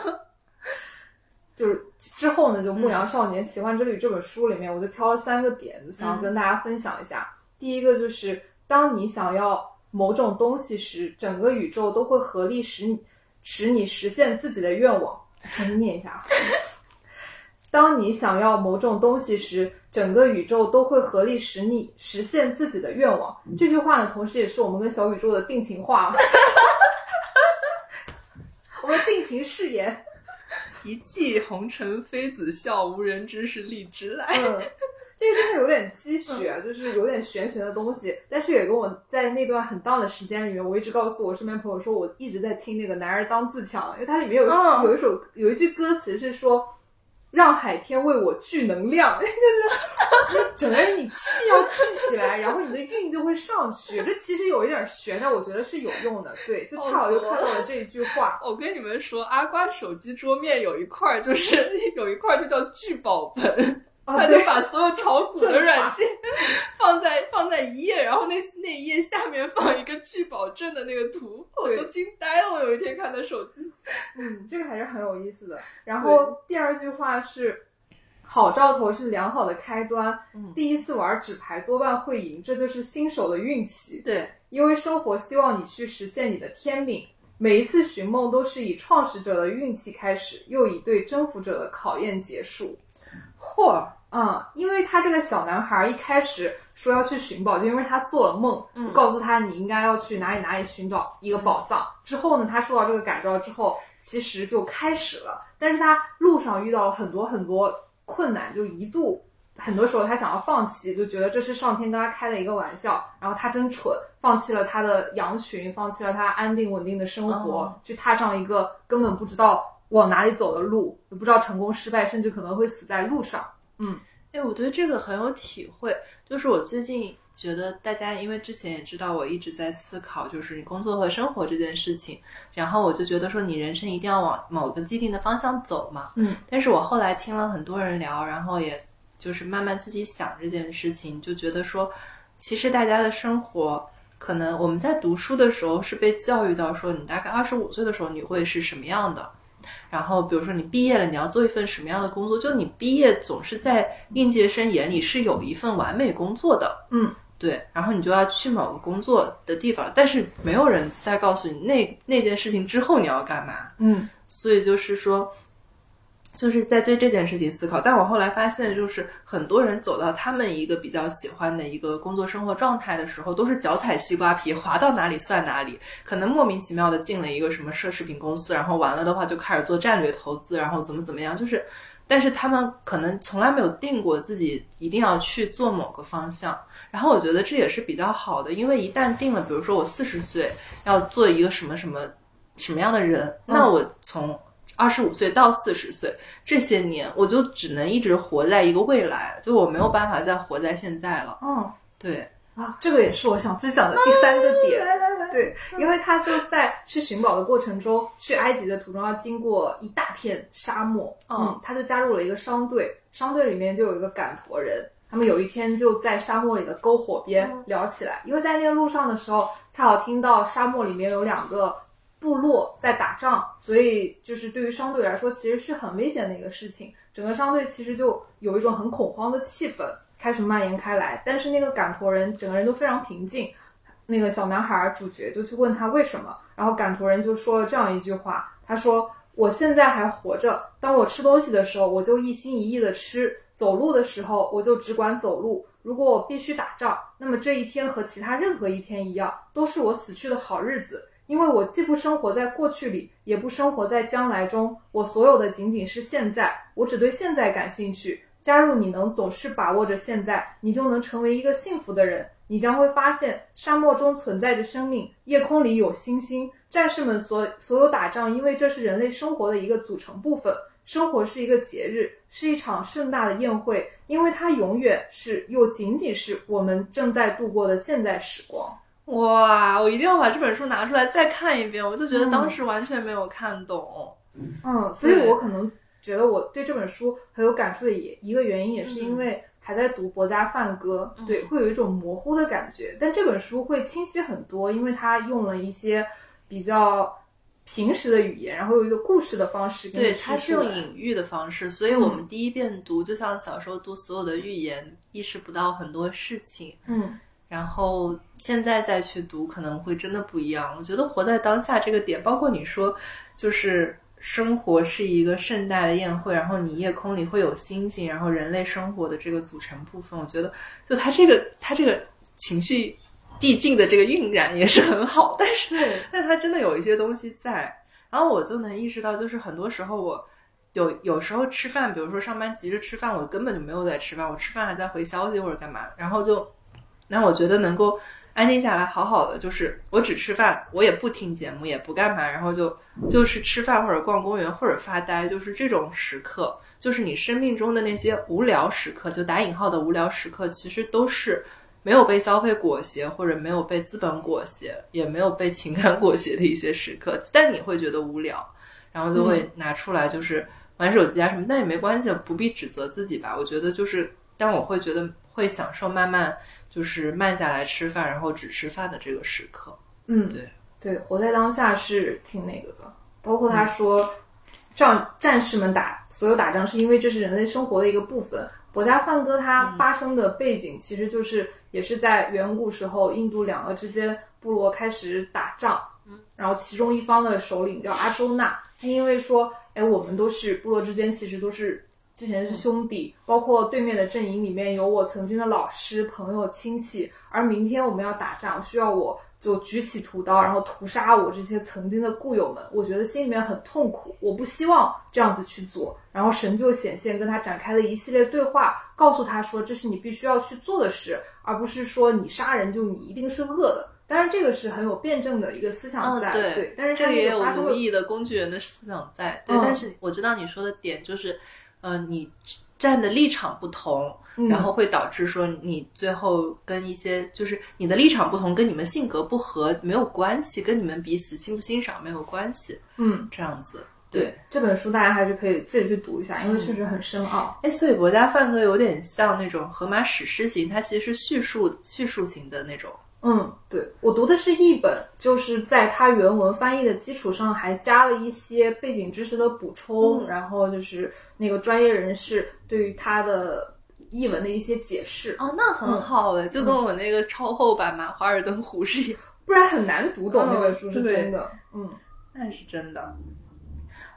S1: 就是之后呢，就《牧羊少年奇幻之旅》这本书里面，我就挑了三个点，就想要跟大家分享一下。第一个就是，当你想要某种东西时，整个宇宙都会合力使你使你实现自己的愿望。重新念一下啊。当你想要某种东西时，整个宇宙都会合力使你实现自己的愿望。这句话呢，同时也是我们跟小宇宙的定情话，我们定情誓言。
S2: 一骑红尘妃子笑，无人知是荔枝来。
S1: 嗯，这个真的有点积雪，就是有点玄学的东西。但是也跟我在那段很 down 的时间里面，我一直告诉我身边朋友说，我一直在听那个《男儿当自强》，因为它里面有、
S2: 嗯
S1: 有一首有一句歌词是说。让海天为我聚能量，就是整个人你气要聚起来，然后你的运就会上去。这其实有一点玄，但我觉得是有用的。对，就恰好又看到了这一句话。
S2: 我跟你们说，阿瓜手机桌面有一块儿，就是 有一块儿就叫聚宝盆。
S1: 啊，
S2: 他就，把所有炒股的软件 放在放在一页，然后那那一页下面放一个聚宝阵的那个图，我都惊呆了。我有一天看他手机，
S1: 嗯，这个还是很有意思的。然后第二句话是。好兆头是良好的开端。
S2: 嗯
S1: 第一次玩纸牌多半会赢，这就是新手的运气。
S2: 对，
S1: 因为生活希望你去实现你的天命。每一次寻梦都是以创始者的运气开始，又以对征服者的考验结束。
S2: 嚯，
S1: 嗯，因为他这个小男孩一开始说要去寻宝，就因为他做了梦，
S2: 嗯
S1: 告诉他你应该要去哪里哪里寻找一个宝藏。之后呢，他受到这个感召之后，其实就开始了。但是他路上遇到了很多很多困难，就一度很多时候他想要放弃，就觉得这是上天跟他开的一个玩笑。然后他真蠢，放弃了他的羊群，放弃了他安定稳定的生活，
S2: 哦
S1: 去踏上一个根本不知道往哪里走的路，也不知道成功失败，甚至可能会死在路上。
S2: 嗯哎，我对这个很有体会。就是我最近觉得大家，因为之前也知道我一直在思考，就是你工作和生活这件事情，然后我就觉得说，你人生一定要往某个既定的方向走嘛。
S1: 嗯，
S2: 但是我后来听了很多人聊，然后也就是慢慢自己想这件事情，就觉得说，其实大家的生活。可能我们在读书的时候是被教育到说，你大概二十五岁的时候你会是什么样的，然后比如说你毕业了，你要做一份什么样的工作？就你毕业总是在应届生眼里是有一份完美工作的，
S1: 嗯，
S2: 对，然后你就要去某个工作的地方，但是没有人再告诉你那那件事情之后你要干嘛，
S1: 嗯
S2: 所以就是说。就是在对这件事情思考，但我后来发现，就是很多人走到他们一个比较喜欢的一个工作生活状态的时候，都是脚踩西瓜皮，滑到哪里算哪里。可能莫名其妙的进了一个什么奢侈品公司，然后完了的话就开始做战略投资，然后怎么怎么样，就是，但是他们可能从来没有定过自己一定要去做某个方向。然后我觉得这也是比较好的，因为一旦定了，比如说我四十岁要做一个什么什么什么样的人，那我从二十五岁到四十岁这些年，我就只能一直活在一个未来，就我没有办法再活在现在了。
S1: 嗯
S2: 对，
S1: 啊，这个也是我想分享的第三个点。
S2: 来来来，
S1: 对，因为他就在去寻宝的过程中，去埃及的途中要经过一大片沙漠，
S2: 哦
S1: 嗯，他就加入了一个商队，商队里面就有一个赶驼人，他们有一天就在沙漠里的篝火边聊起来，因为在那个路上的时候，恰好听到沙漠里面有两个。部落在打仗，所以就是对于商队来说，其实是很危险的一个事情。整个商队其实就有一种很恐慌的气氛开始蔓延开来。但是那个赶驼人整个人都非常平静。那个小男孩主角就去问他为什么，然后赶驼人就说了这样一句话：“他说我现在还活着，当我吃东西的时候，我就一心一意的吃；走路的时候，我就只管走路。”如果我必须打仗，那么这一天和其他任何一天一样，都是我死去的好日子。因为我既不生活在过去里，也不生活在将来中，我所有的仅仅是现在。我只对现在感兴趣。加入你能总是把握着现在，你就能成为一个幸福的人。你将会发现，沙漠中存在着生命，夜空里有星星。战士们所所有打仗，因为这是人类生活的一个组成部分。生活是一个节日，是一场盛大的宴会，因为它永远是又仅仅是我们正在度过的现在时光。
S2: 哇，我一定要把这本书拿出来再看一遍，我就觉得当时完全没有看懂。
S1: 嗯，所以我可能觉得我对这本书很有感触的也一个原因，也是因为还在读《博家梵歌》，对，会有一种模糊的感觉。但这本书会清晰很多，因为它用了一些比较。平时的语言，然后用一个故事的方式，
S2: 对，它是用隐喻的方式，所以我们第一遍读，就像小时候读所有的寓言，意识不到很多事情，
S1: 嗯，
S2: 然后现在再去读，可能会真的不一样。我觉得活在当下这个点，包括你说，就是生活是一个盛大的宴会，然后你夜空里会有星星，然后人类生活的这个组成部分，我觉得，就他这个他这个情绪。递进的这个晕染也是很好，但是，但它真的有一些东西在，然后我就能意识到，就是很多时候我有有时候吃饭，比如说上班急着吃饭，我根本就没有在吃饭，我吃饭还在回消息或者干嘛，然后就，那我觉得能够安静下来，好好的，就是我只吃饭，我也不听节目，也不干嘛，然后就就是吃饭或者逛公园或者发呆，就是这种时刻，就是你生命中的那些无聊时刻，就打引号的无聊时刻，其实都是。没有被消费裹挟，或者没有被资本裹挟，也没有被情感裹挟的一些时刻，但你会觉得无聊，然后就会拿出来就是玩手机啊什么，但也没关系，不必指责自己吧。我觉得就是，但我会觉得会享受慢慢就是慢下来吃饭，然后只吃饭的这个时刻。
S1: 嗯，
S2: 对
S1: 对，活在当下是挺那个的。包括他说，战战士们打所有打仗是因为这是人类生活的一个部分。我家范哥他发生的背景其实就是也是在远古时候，印度两个之间部落开始打仗，嗯，然后其中一方的首领叫阿周那，他因为说，哎，我们都是部落之间其实都是之前是兄弟，包括对面的阵营里面有我曾经的老师、朋友、亲戚，而明天我们要打仗，需要我。就举起屠刀，然后屠杀我这些曾经的故友们。我觉得心里面很痛苦，我不希望这样子去做。然后神就显现，跟他展开了一系列对话，告诉他说，这是你必须要去做的事，而不是说你杀人就你一定是恶的。当然，这个是很有辩证的一个思想在，对。但是
S2: 这个也有奴役的工具人的思想在，对。但是我知道你说的点就是，呃，你。站的立场不同，然后会导致说你最后跟一些就是你的立场不同，跟你们性格不合没有关系，跟你们彼此欣不欣赏没有关系。
S1: 嗯，
S2: 这样子。
S1: 对这本书，大家还是可以自己去读一下，因为确实很深奥。
S2: 哎，所以《国家范格》有点像那种《荷马史诗型》，它其实是叙述叙述型的那种。
S1: 嗯，对我读的是译本，就是在它原文翻译的基础上，还加了一些背景知识的补充，然后就是那个专业人士对于它的译文的一些解释。
S2: 哦，那很好哎，就跟我那个超厚版嘛《华尔登湖》是一样，
S1: 不然很难读懂那本书是真的。嗯，
S2: 那是真的。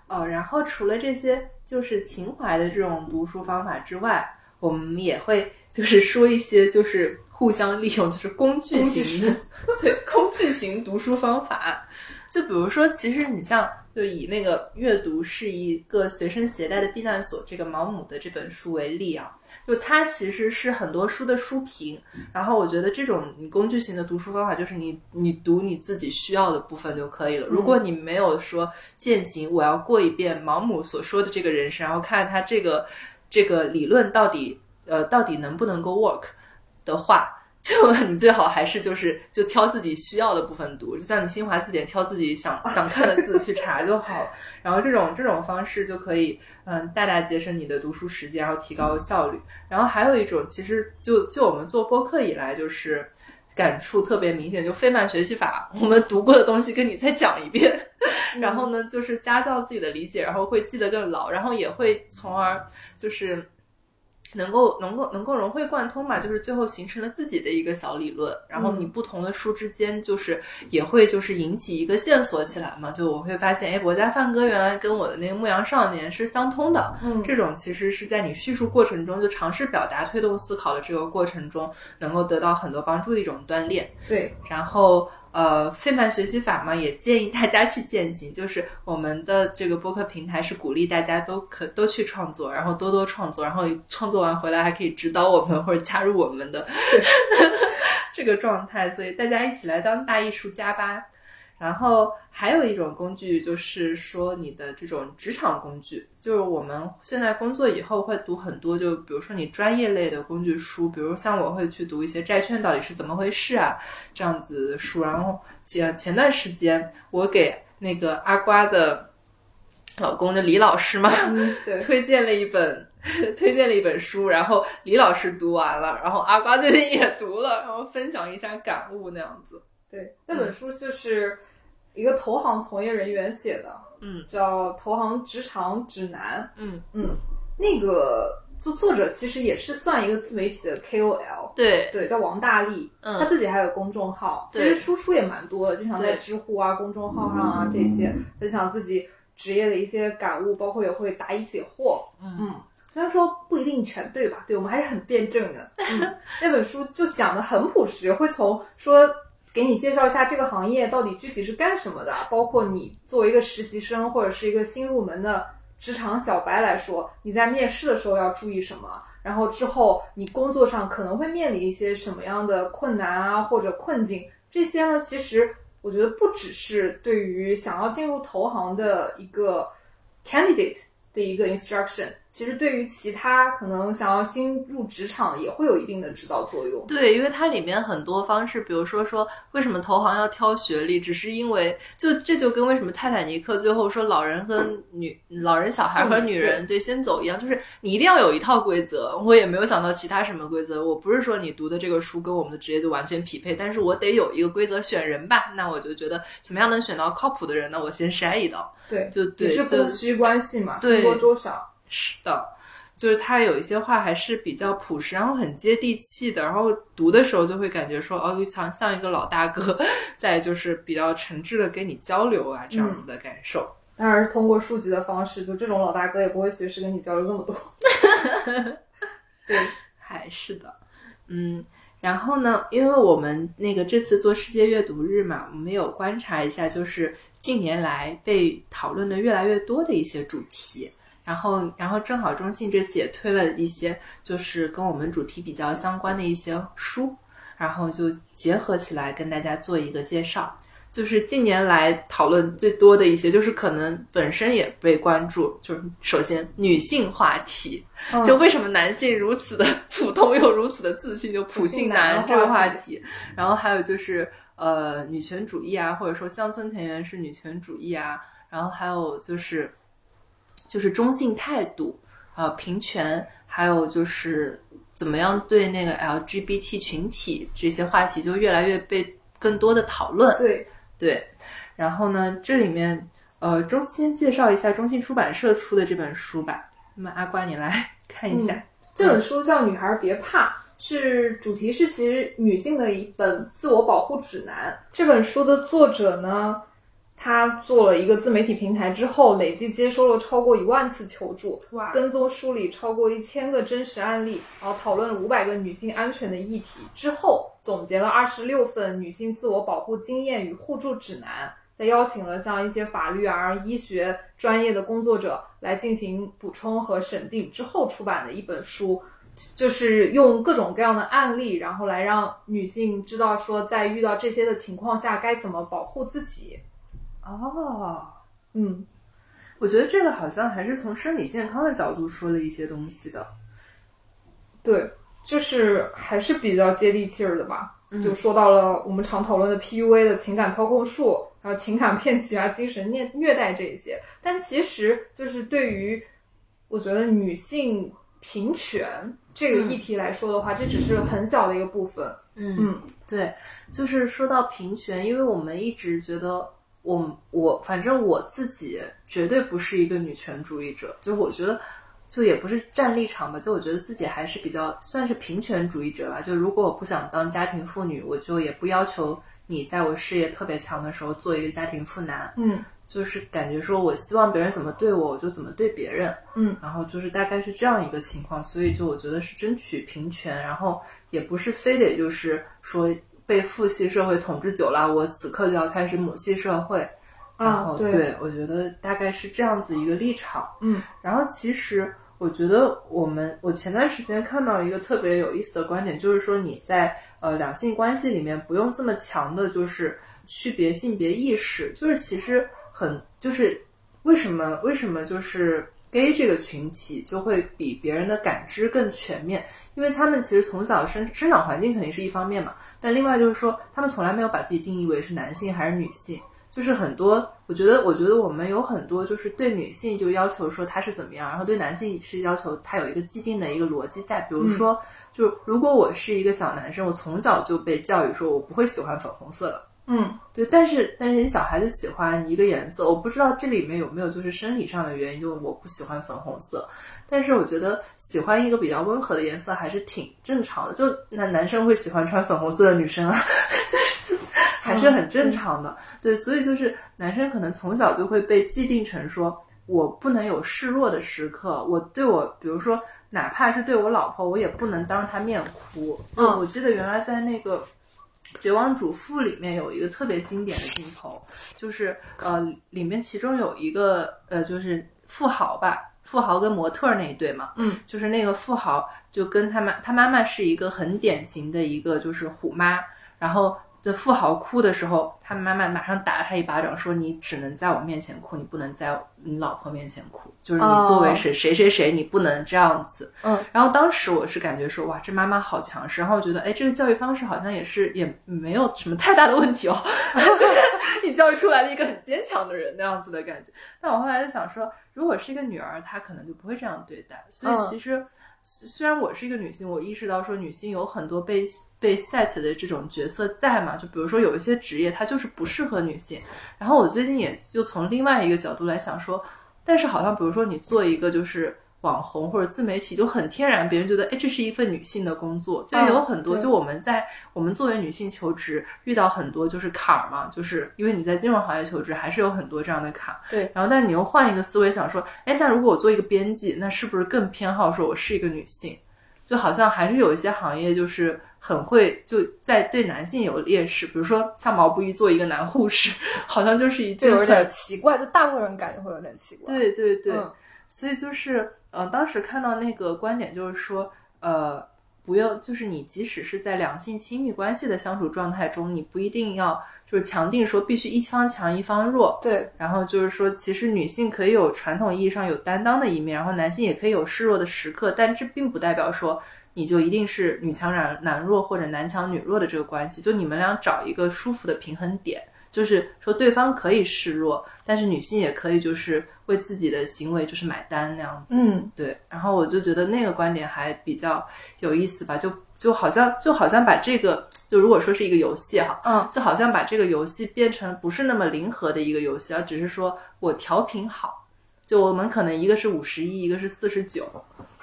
S2: 哦，然后除了这些就是情怀的这种读书方法之外，我们也会就是说一些就是。互相利用就是工具型的，对工具型读书方法。就比如说，其实你像就以那个阅读是一个随身携带的避难所这个毛姆的这本书为例啊，就它其实是很多书的书评。然后我觉得这种你工具型的读书方法，就是你你读你自己需要的部分就可以了。如果你没有说践行，我要过一遍毛姆所说的这个人生，然后看他这个这个理论到底呃到底能不能够 work。的话，就你最好还是就是就挑自己需要的部分读，就像你新华字典挑自己想 想看的字去查就好了。然后这种这种方式就可以嗯大大节省你的读书时间，然后提高效率。然后还有一种，其实就就我们做播客以来，就是感触特别明显，就费曼学习法，我们读过的东西跟你再讲一遍，然后呢，就是加到自己的理解，然后会记得更牢，然后也会从而就是。能够能够能够融会贯通嘛，就是最后形成了自己的一个小理论，然后你不同的书之间就是也会就是引起一个线索起来嘛，就我会发现，哎，我家范哥原来跟我的那个牧羊少年是相通的，
S1: 嗯，
S2: 这种其实是在你叙述过程中就尝试表达、推动思考的这个过程中，能够得到很多帮助的一种锻炼，
S1: 对，
S2: 然后。呃，费曼学习法嘛，也建议大家去践行。就是我们的这个播客平台是鼓励大家都可都去创作，然后多多创作，然后创作完回来还可以指导我们 或者加入我们的 这个状态。所以大家一起来当大艺术家吧。然后还有一种工具，就是说你的这种职场工具，就是我们现在工作以后会读很多，就比如说你专业类的工具书，比如像我会去读一些债券到底是怎么回事啊这样子的书。然后前前段时间我给那个阿瓜的老公的李老师嘛，
S1: 对，
S2: 推荐了一本 推荐了一本书，然后李老师读完了，然后阿瓜最近也读了，然后分享一下感悟那样子。
S1: 对，那本书就是。一个投行从业人员写的，
S2: 嗯，
S1: 叫《投行职场指南》，
S2: 嗯
S1: 嗯，那个作作者其实也是算一个自媒体的 KOL，
S2: 对
S1: 对，叫王大力，
S2: 嗯，
S1: 他自己还有公众号，其实输出也蛮多的，经常在知乎啊、公众号上啊这些分享自己职业的一些感悟，包括也会答疑解惑，嗯，虽然说不一定全对吧？对我们还是很辩证的，嗯，那本书就讲的很朴实，会从说。给你介绍一下这个行业到底具体是干什么的，包括你作为一个实习生或者是一个新入门的职场小白来说，你在面试的时候要注意什么，然后之后你工作上可能会面临一些什么样的困难啊或者困境，这些呢，其实我觉得不只是对于想要进入投行的一个 candidate 的一个 instruction。其实对于其他可能想要新入职场也会有一定的指导作用。
S2: 对，因为它里面很多方式，比如说说为什么投行要挑学历，只是因为就这就跟为什么泰坦尼克最后说老人和女老人小孩和女人对先走一样，就是你一定要有一套规则。我也没有想到其他什么规则。我不是说你读的这个书跟我们的职业就完全匹配，但是我得有一个规则选人吧。那我就觉得怎么样能选到靠谱的人呢？我先筛一道。
S1: 对，
S2: 就对，
S1: 是供需关系嘛，
S2: 对，
S1: 多周少。
S2: 是的，就是他有一些话还是比较朴实，然后很接地气的，然后读的时候就会感觉说，哦，像像一个老大哥在就是比较诚挚的跟你交流啊，这样子的感受。
S1: 当然是通过书籍的方式，就这种老大哥也不会随时跟你交流那么多。对，
S2: 还是的，嗯，然后呢，因为我们那个这次做世界阅读日嘛，我们有观察一下，就是近年来被讨论的越来越多的一些主题。然后，然后正好中信这次也推了一些，就是跟我们主题比较相关的一些书，然后就结合起来跟大家做一个介绍。就是近年来讨论最多的一些，就是可能本身也被关注，就是首先女性话题，就为什么男性如此的普通又如此的自信，就普信男这个话题。然后还有就是呃女权主义啊，或者说乡村田园是女权主义啊，然后还有就是。就是中性态度，啊，平权，还有就是怎么样对那个 LGBT 群体这些话题就越来越被更多的讨论。
S1: 对
S2: 对，然后呢，这里面呃，中先介绍一下中信出版社出的这本书吧。那么阿瓜，你来 看一下，
S1: 这本书叫《女孩别怕》，是主题是其实女性的一本自我保护指南。这本书的作者呢？他做了一个自媒体平台之后，累计接收了超过一万次求助，
S2: 哇！
S1: 跟踪梳理超过一千个真实案例，然后讨论了五百个女性安全的议题之后，总结了二十六份女性自我保护经验与互助指南，再邀请了像一些法律啊、医学专业的工作者来进行补充和审定之后出版的一本书，就是用各种各样的案例，然后来让女性知道说，在遇到这些的情况下该怎么保护自己。
S2: 哦，
S1: 嗯，
S2: 我觉得这个好像还是从生理健康的角度说了一些东西的，
S1: 对，就是还是比较接地气儿的吧。就说到了我们常讨论的 PUA 的情感操控术，还有情感骗局啊、精神虐虐待这些，但其实就是对于我觉得女性平权这个议题来说的话，这只是很小的一个部分。
S2: 嗯，对，就是说到平权，因为我们一直觉得，我我反正我自己绝对不是一个女权主义者，就是我觉得。就也不是站立场吧，就我觉得自己还是比较算是平权主义者吧。就如果我不想当家庭妇女，我就也不要求你在我事业特别强的时候做一个家庭妇男。
S1: 嗯，
S2: 就是感觉说我希望别人怎么对我，我就怎么对别人。
S1: 嗯，
S2: 然后就是大概是这样一个情况，所以就我觉得是争取平权，然后也不是非得就是说被父系社会统治久了，我此刻就要开始母系社会。然后对，我觉得大概是这样子一个立场。
S1: 嗯，
S2: 然后其实我觉得我们，我前段时间看到一个特别有意思的观点，就是说你在呃两性关系里面不用这么强的，就是区别性别意识，就是其实很就是为什么为什么就是 gay 这个群体就会比别人的感知更全面，因为他们其实从小生生长环境肯定是一方面嘛，但另外就是说他们从来没有把自己定义为是男性还是女性。就是很多，我觉得，我觉得我们有很多，就是对女性就要求说她是怎么样，然后对男性是要求他有一个既定的一个逻辑在。比如说，就如果我是一个小男生，我从小就被教育说我不会喜欢粉红色的。
S1: 嗯，
S2: 对。但是，但是你小孩子喜欢一个颜色，我不知道这里面有没有就是生理上的原因，就我不喜欢粉红色。但是我觉得喜欢一个比较温和的颜色还是挺正常的。就那男生会喜欢穿粉红色的女生啊。还是很正常的，对，所以就是男生可能从小就会被既定成说，我不能有示弱的时刻，我对我，比如说哪怕是对我老婆，我也不能当着她面哭。嗯，我记得原来在那个《绝望主妇》里面有一个特别经典的镜头，就是呃，里面其中有一个呃，就是富豪吧，富豪跟模特那一对嘛，
S1: 嗯，
S2: 就是那个富豪就跟他妈，他妈妈是一个很典型的一个就是虎妈，然后。这富豪哭的时候，他妈妈马上打了他一巴掌，说：“你只能在我面前哭，你不能在你老婆面前哭。就是你作为谁谁谁谁，你不能这样子。”
S1: 嗯。
S2: 然后当时我是感觉说：“哇，这妈妈好强势。”然后我觉得，哎，这个教育方式好像也是也没有什么太大的问题哦，就是你教育出来了一个很坚强的人那样子的感觉。但我后来就想说，如果是一个女儿，她可能就不会这样对待。所以其实。虽然我是一个女性，我意识到说女性有很多被被 set 的这种角色在嘛，就比如说有一些职业它就是不适合女性。然后我最近也就从另外一个角度来想说，但是好像比如说你做一个就是。网红或者自媒体就很天然，别人觉得哎，这是一份女性的工作，就有很多。就我们在我们作为女性求职，遇到很多就是坎儿嘛，就是因为你在金融行业求职，还是有很多这样的坎。
S1: 对。
S2: 然后，但是你又换一个思维想说，哎，那如果我做一个编辑，那是不是更偏好说我是一个女性？就好像还是有一些行业就是很会就在对男性有劣势，比如说像毛不易做一个男护士，好像就是一
S1: 就有点奇怪，就大部分人感觉会有点奇怪。
S2: 对对对，所以就是。呃，当时看到那个观点，就是说，呃，不要，就是你即使是在两性亲密关系的相处状态中，你不一定要就是强定说必须一方强一方弱。
S1: 对。
S2: 然后就是说，其实女性可以有传统意义上有担当的一面，然后男性也可以有示弱的时刻，但这并不代表说你就一定是女强男男弱或者男强女弱的这个关系，就你们俩找一个舒服的平衡点。就是说，对方可以示弱，但是女性也可以就是为自己的行为就是买单那样子。
S1: 嗯，
S2: 对。然后我就觉得那个观点还比较有意思吧，就就好像就好像把这个，就如果说是一个游戏哈，
S1: 嗯，
S2: 就好像把这个游戏变成不是那么零和的一个游戏，而只是说我调频好，就我们可能一个是五十一，一个是四十九，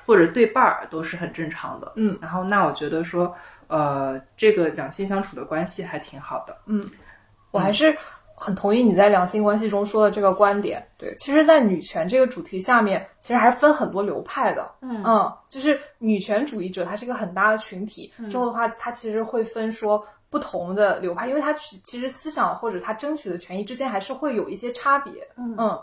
S2: 或者对半儿都是很正常的。
S1: 嗯，
S2: 然后那我觉得说，呃，这个两性相处的关系还挺好的。
S1: 嗯。我还是很同意你在两性关系中说的这个观点。对，其实，在女权这个主题下面，其实还是分很多流派的。
S2: 嗯
S1: 嗯，就是女权主义者，它是一个很大的群体。之后的话，它其实会分说不同的流派，因为他其实思想或者他争取的权益之间还是会有一些差别。
S2: 嗯
S1: 嗯，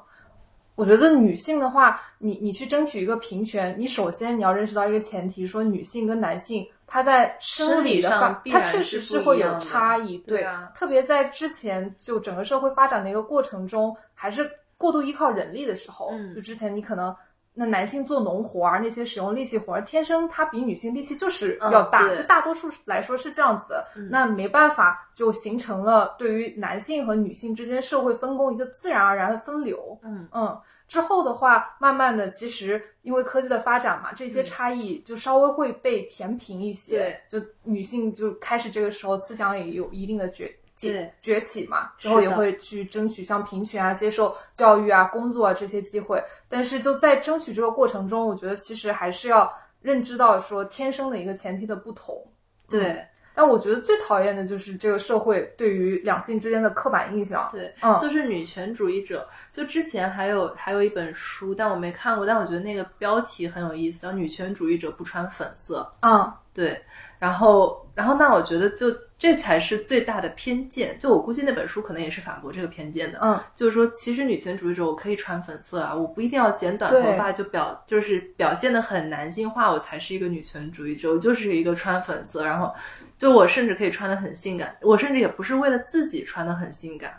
S1: 我觉得女性的话，你你去争取一个平权，你首先你要认识到一个前提，说女性跟男性。他在生理
S2: 上，
S1: 他确实
S2: 是
S1: 会有差异，
S2: 对啊，
S1: 特别在之前就整个社会发展的一个过程中，还是过度依靠人力的时候，就之前你可能那男性做农活儿那些使用力气活儿，天生他比女性力气就是要大，就大多数来说是这样子的，那没办法就形成了对于男性和女性之间社会分工一个自然而然的分流，
S2: 嗯
S1: 嗯。之后的话，慢慢的，其实因为科技的发展嘛，这些差异就稍微会被填平一些。
S2: 对，
S1: 就女性就开始这个时候思想也有一定的崛
S2: 对
S1: 崛起嘛，之后也会去争取像平权啊、接受教育啊、工作啊这些机会。但是就在争取这个过程中，我觉得其实还是要认知到说天生的一个前提的不同。
S2: 对。
S1: 但我觉得最讨厌的就是这个社会对于两性之间的刻板印象。
S2: 对，
S1: 嗯，
S2: 就是女权主义者。就之前还有还有一本书，但我没看过，但我觉得那个标题很有意思，叫《女权主义者不穿粉色》。
S1: 嗯，
S2: 对。然后，然后那我觉得就这才是最大的偏见。就我估计那本书可能也是反驳这个偏见的。
S1: 嗯，
S2: 就是说，其实女权主义者我可以穿粉色啊，我不一定要剪短头发就表就是表现的很男性化，我才是一个女权主义者。我就是一个穿粉色，然后。就我甚至可以穿的很性感，我甚至也不是为了自己穿的很性感，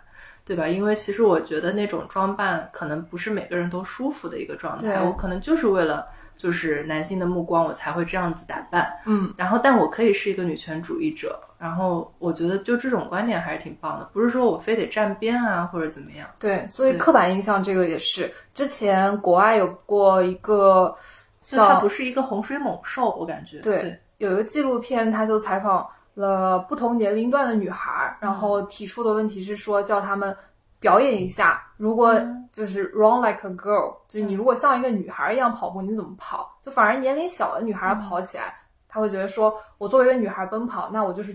S2: 对吧？因为其实我觉得那种装扮可能不是每个人都舒服的一个状态，我可能就是为了就是男性的目光，我才会这样子打扮。
S1: 嗯，
S2: 然后但我可以是一个女权主义者，然后我觉得就这种观点还是挺棒的，不是说我非得站边啊或者怎么样。
S1: 对，所以刻板印象这个也是之前国外有过一个，
S2: 就它不是一个洪水猛兽，我感觉
S1: 对。有一个纪录片，他就采访了不同年龄段的女孩，然后提出的问题是说，叫他们表演一下，如果就是 run like a girl，就是你如果像一个女孩一样跑步，你怎么跑？就反而年龄小的女孩跑起来，她会觉得说，我作为一个女孩奔跑，那我就是，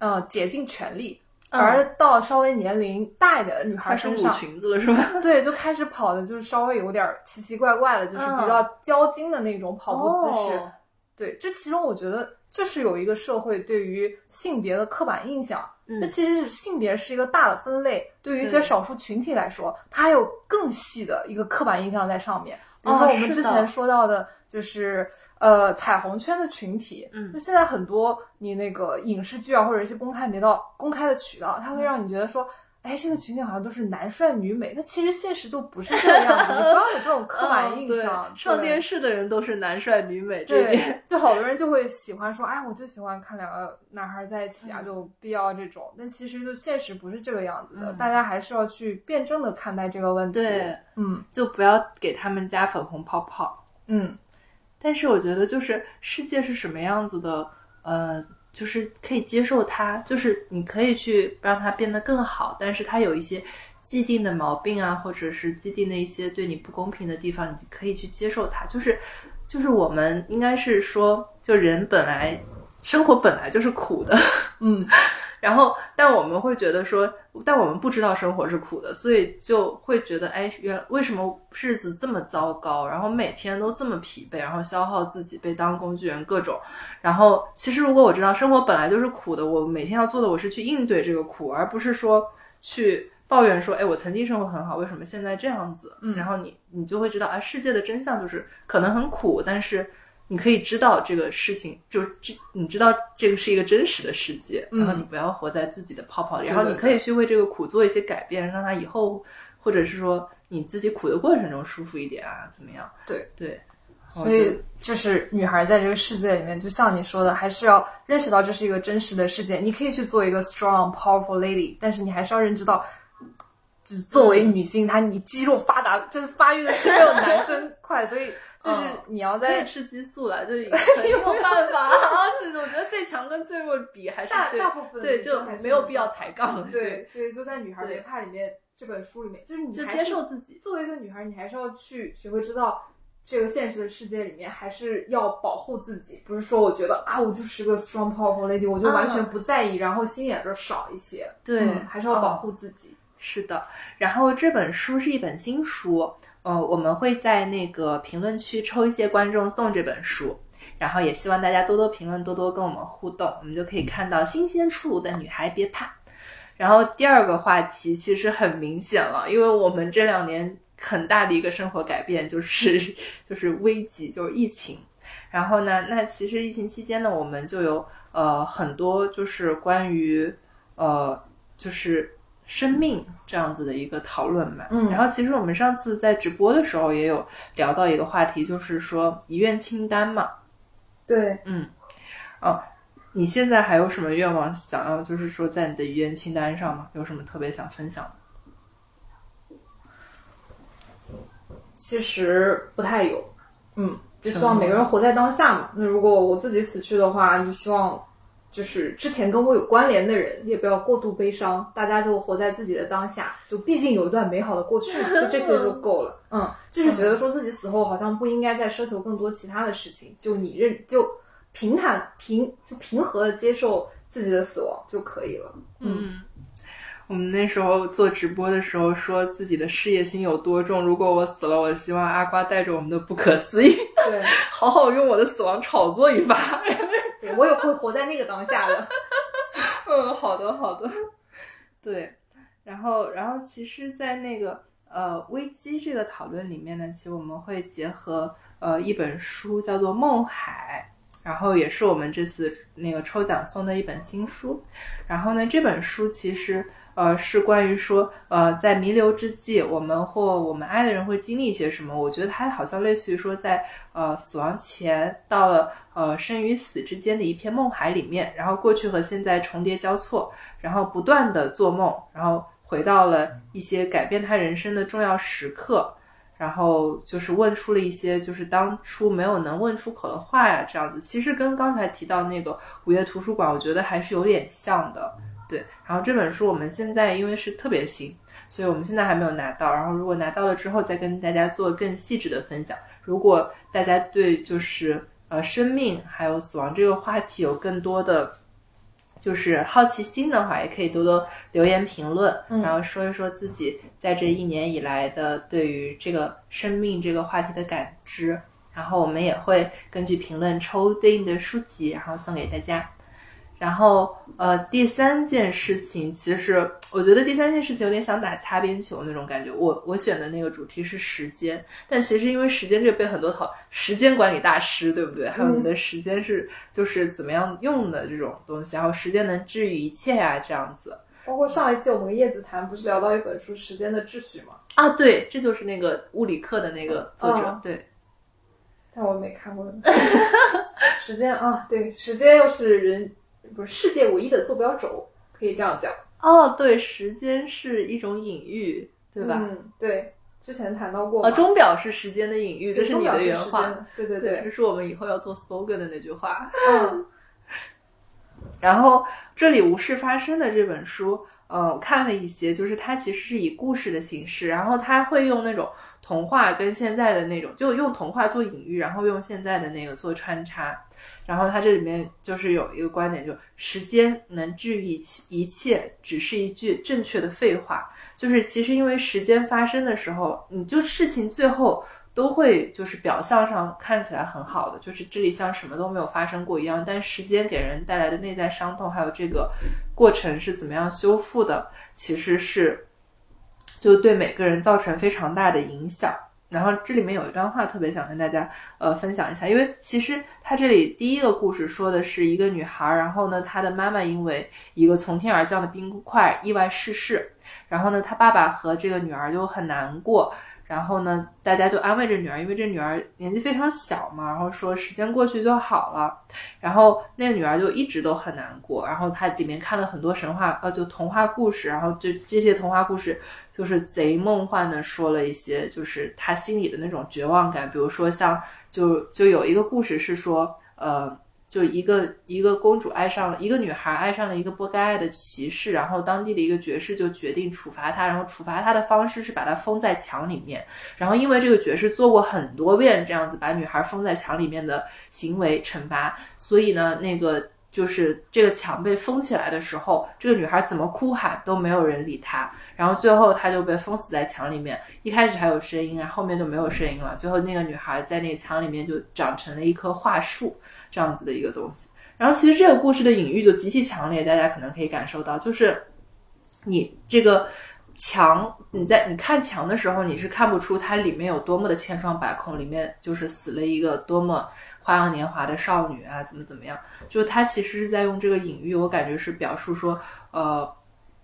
S1: 呃，竭尽全力。而到稍微年龄大一点的女孩身上，
S2: 裙子了是吧？
S1: 对，就开始跑的就是稍微有点奇奇怪怪的，就是比较娇精的那种跑步姿势。对，这其中我觉得就是有一个社会对于性别的刻板印象。那其实是性别是一个大的分类，对于一些少数群体来说，它还有更细的一个刻板印象在上面。比如说我们之前说到的，就是呃彩虹圈的群体。
S2: 嗯，
S1: 就现在很多你那个影视剧啊，或者一些公开媒道、公开的渠道，它会让你觉得说。哎，这个群体好像都是男帅女美，那其实现实就不是这个样子。你不要有这种刻板印象。
S2: 上电视的人都是男帅女美，
S1: 对，就好多人就会喜欢说，哎，我就喜欢看两个男孩在一起啊，就必要这种。但其实就现实不是这个样子的，大家还是要去辩证的看待这个问题。
S2: 对，
S1: 嗯，
S2: 就不要给他们加粉红泡泡。
S1: 嗯，
S2: 但是我觉得，就是世界是什么样子的，呃。就是可以接受它，就是你可以去让它变得更好，但是它有一些既定的毛病啊，或者是既定的一些对你不公平的地方，你可以去接受它。就是，就是我们应该是说，就人本来生活本来就是苦的，
S1: 嗯。
S2: 然后，但我们会觉得说，但我们不知道生活是苦的，所以就会觉得，哎，原为什么日子这么糟糕？然后每天都这么疲惫，然后消耗自己，被当工具人，各种。然后，其实如果我知道生活本来就是苦的，我每天要做的，我是去应对这个苦，而不是说去抱怨说，哎，我曾经生活很好，为什么现在这样子？
S1: 嗯。
S2: 然后你，你就会知道，啊，世界的真相就是可能很苦，但是。你可以知道这个事情，就是知你知道这个是一个真实的世界，然后你不要活在自己的泡泡里，然后你可以去为这个苦做一些改变，让它以后或者是说你自己苦的过程中舒服一点啊，怎么样？
S1: 对
S2: 对，
S1: 所以就是女孩在这个世界里面，就像你说的，还是要认识到这是一个真实的世界。你可以去做一个 strong powerful lady，但是你还是要认知到，就是作为女性，她你肌肉发达，就是发育的是没有男生快，所以。就是你要在
S2: 吃激素了，就 没有办法。而且我觉得最强跟最弱比还是
S1: 大大部分
S2: 对，就没有必要抬杠。
S1: 对，所以就在《女孩别怕》里面这本书里面，就是你
S2: 就接受自己。
S1: 作为一个女孩，你还是要去学会知道这个现实的世界里面还是要保护自己。不是说我觉得啊，我就是个 strong powerful lady，我就完全不在意，然后心眼就少一些。
S2: 对，
S1: 还是要保护自己。
S2: 是的。然后这本书是一本新书。呃，我们会在那个评论区抽一些观众送这本书，然后也希望大家多多评论，多多跟我们互动，我们就可以看到新鲜出炉的女孩别怕。然后第二个话题其实很明显了，因为我们这两年很大的一个生活改变就是就是危机，就是疫情。然后呢，那其实疫情期间呢，我们就有呃很多就是关于呃就是。生命这样子的一个讨论嘛，
S1: 嗯，
S2: 然后其实我们上次在直播的时候也有聊到一个话题，就是说遗愿清单嘛，
S1: 对，
S2: 嗯，哦，你现在还有什么愿望想要，就是说在你的遗愿清单上吗？有什么特别想分享的？
S1: 其实不太有，嗯，就希望每个人活在当下嘛。那如果我自己死去的话，就希望就是之前跟我有关联的人也不要过度悲伤，大家就活在自己的当下。就毕竟有一段美好的过去嘛，就这些就够了。嗯，就是觉得说自己死后好像不应该再奢求更多其他的事情，就你认就平坦平就平和的接受自己的死亡就可以了。嗯。
S2: 我们那时候做直播的时候，说自己的事业心有多重。如果我死了，我希望阿瓜带着我们的不可思议，
S1: 对，
S2: 好好用我的死亡炒作一发。
S1: 对我也会活在那个当下的。
S2: 嗯，好的，好的。对，然后，然后，其实，在那个呃危机这个讨论里面呢，其实我们会结合呃一本书，叫做《梦海》。然后也是我们这次那个抽奖送的一本新书，然后呢，这本书其实呃是关于说呃在弥留之际，我们或我们爱的人会经历一些什么。我觉得它好像类似于说在呃死亡前到了呃生与死之间的一片梦海里面，然后过去和现在重叠交错，然后不断的做梦，然后回到了一些改变他人生的重要时刻。然后就是问出了一些就是当初没有能问出口的话呀，这样子其实跟刚才提到那个午夜图书馆，我觉得还是有点像的。对，然后这本书我们现在因为是特别新，所以我们现在还没有拿到。然后如果拿到了之后，再跟大家做更细致的分享。如果大家对就是呃生命还有死亡这个话题有更多的。就是好奇心的话，也可以多多留言评论，然后说一说自己在这一年以来的对于这个生命这个话题的感知，然后我们也会根据评论抽对应的书籍，然后送给大家。然后，呃，第三件事情，其实我觉得第三件事情有点想打擦边球那种感觉。我我选的那个主题是时间，但其实因为时间这个被很多讨时间管理大师，对不对？还有你的时间是就是怎么样用的这种东西，然后时间能治愈一切呀，这样子。
S1: 包括上一期我们叶子谈不是聊到一本书《时间的秩序》吗？
S2: 啊，对，这就是那个物理课的那个作者，对。
S1: 但我没看过。时间啊，对，时间又是人。不是世界唯一的坐标轴，可以这样讲
S2: 哦。对，时间是一种隐喻，对吧？
S1: 嗯，对，之前谈到过。
S2: 啊，钟表是时间的隐喻，这是你的原话。
S1: 对对对，
S2: 这是我们以后要做 slogan 的那句话。嗯。然后，这里无事发生的这本书，呃，我看了一些，就是它其实是以故事的形式，然后它会用那种童话跟现在的那种，就用童话做隐喻，然后用现在的那个做穿插。然后他这里面就是有一个观点，就时间能治愈一切，只是一句正确的废话。就是其实因为时间发生的时候，你就事情最后都会就是表象上看起来很好的，就是这里像什么都没有发生过一样。但时间给人带来的内在伤痛，还有这个过程是怎么样修复的，其实是就对每个人造成非常大的影响。然后这里面有一段话特别想跟大家呃分享一下，因为其实他这里第一个故事说的是一个女孩，然后呢她的妈妈因为一个从天而降的冰块意外逝世，然后呢她爸爸和这个女儿就很难过。然后呢，大家就安慰这女儿，因为这女儿年纪非常小嘛，然后说时间过去就好了。然后那个女儿就一直都很难过。然后她里面看了很多神话，呃，就童话故事。然后就这些童话故事就是贼梦幻的，说了一些就是她心里的那种绝望感。比如说像就就有一个故事是说，呃。就一个一个公主爱上了一个女孩，爱上了一个不该爱的骑士，然后当地的一个爵士就决定处罚他，然后处罚他的方式是把他封在墙里面，然后因为这个爵士做过很多遍这样子把女孩封在墙里面的行为惩罚，所以呢，那个就是这个墙被封起来的时候，这个女孩怎么哭喊都没有人理她，然后最后她就被封死在墙里面，一开始还有声音啊，后面就没有声音了，最后那个女孩在那个墙里面就长成了一棵桦树。这样子的一个东西，然后其实这个故事的隐喻就极其强烈，大家可能可以感受到，就是你这个墙，你在你看墙的时候，你是看不出它里面有多么的千疮百孔，里面就是死了一个多么花样年华的少女啊，怎么怎么样？就他其实是在用这个隐喻，我感觉是表述说，呃，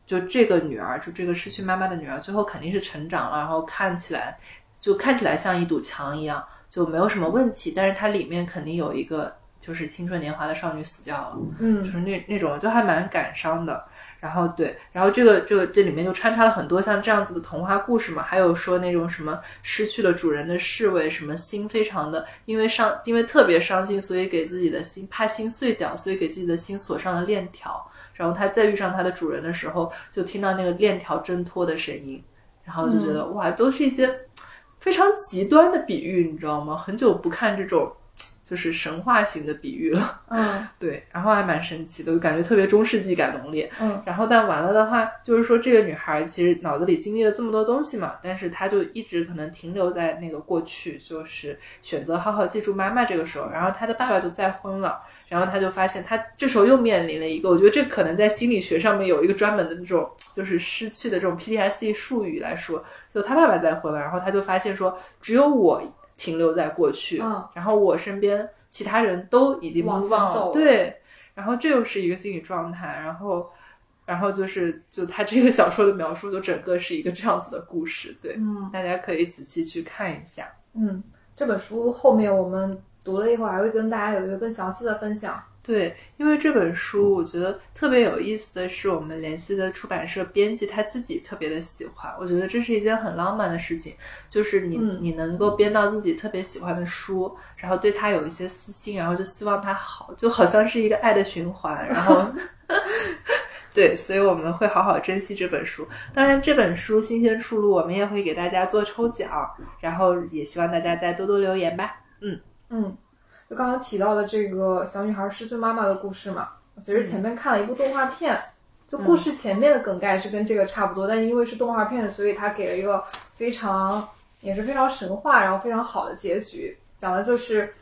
S2: 就这个女儿，就这个失去妈妈的女儿，最后肯定是成长了，然后看起来就看起来像一堵墙一样。就没有什么问题，但是它里面肯定有一个就是青春年华的少女死掉了，
S1: 嗯，
S2: 就是那那种就还蛮感伤的。然后对，然后这个这个这里面就穿插了很多像这样子的童话故事嘛，还有说那种什么失去了主人的侍卫，什么心非常的因为伤因为特别伤心，所以给自己的心怕心碎掉，所以给自己的心锁上了链条。然后他再遇上他的主人的时候，就听到那个链条挣脱的声音，然后就觉得、哇，都是一些非常极端的比喻，你知道吗？很久不看这种就是神话型的比喻了。
S1: 嗯
S2: 对，然后还蛮神奇的，就感觉特别中世纪感浓烈。
S1: 嗯，
S2: 然后但完了的话，就是说这个女孩其实脑子里经历了这么多东西嘛，但是她就一直可能停留在那个过去，就是选择好好记住妈妈这个时候，然后她的爸爸就再婚了。然后她就发现，她这时候又面临了一个，我觉得这可能在心理学上面有一个专门的那种，就是失去的这种 PTSD 术语来说，就她爸爸再婚了，然后她就发现说，只有我停留在过去，
S1: 嗯
S2: 然后我身边其他人都已经
S1: 往前走了
S2: 对，然后这又是一个心理状态，然后，然后就是就他这个小说的描述，就整个是一个这样子的故事，对，
S1: 嗯
S2: 大家可以仔细去看一下。
S1: 嗯，这本书后面我们读了以后，还会跟大家有一个更详细的分享。
S2: 对，因为这本书我觉得特别有意思的是，我们联系的出版社编辑他自己特别的喜欢，我觉得这是一件很浪漫的事情，就是你、
S1: 嗯
S2: 你能够编到自己特别喜欢的书，然后对他有一些私心，然后就希望他好，就好像是一个爱的循环，然后。对，所以我们会好好珍惜这本书。当然，这本书新鲜出炉，我们也会给大家做抽奖，然后也希望大家再多多留言吧。
S1: 嗯嗯，就刚刚提到的这个小女孩失去妈妈的故事嘛，我其实前面看了一部动画片，就故事前面的梗概是跟这个差不多，但是因为是动画片，所以它给了一个非常也是非常神话，然后非常好的结局，讲的就是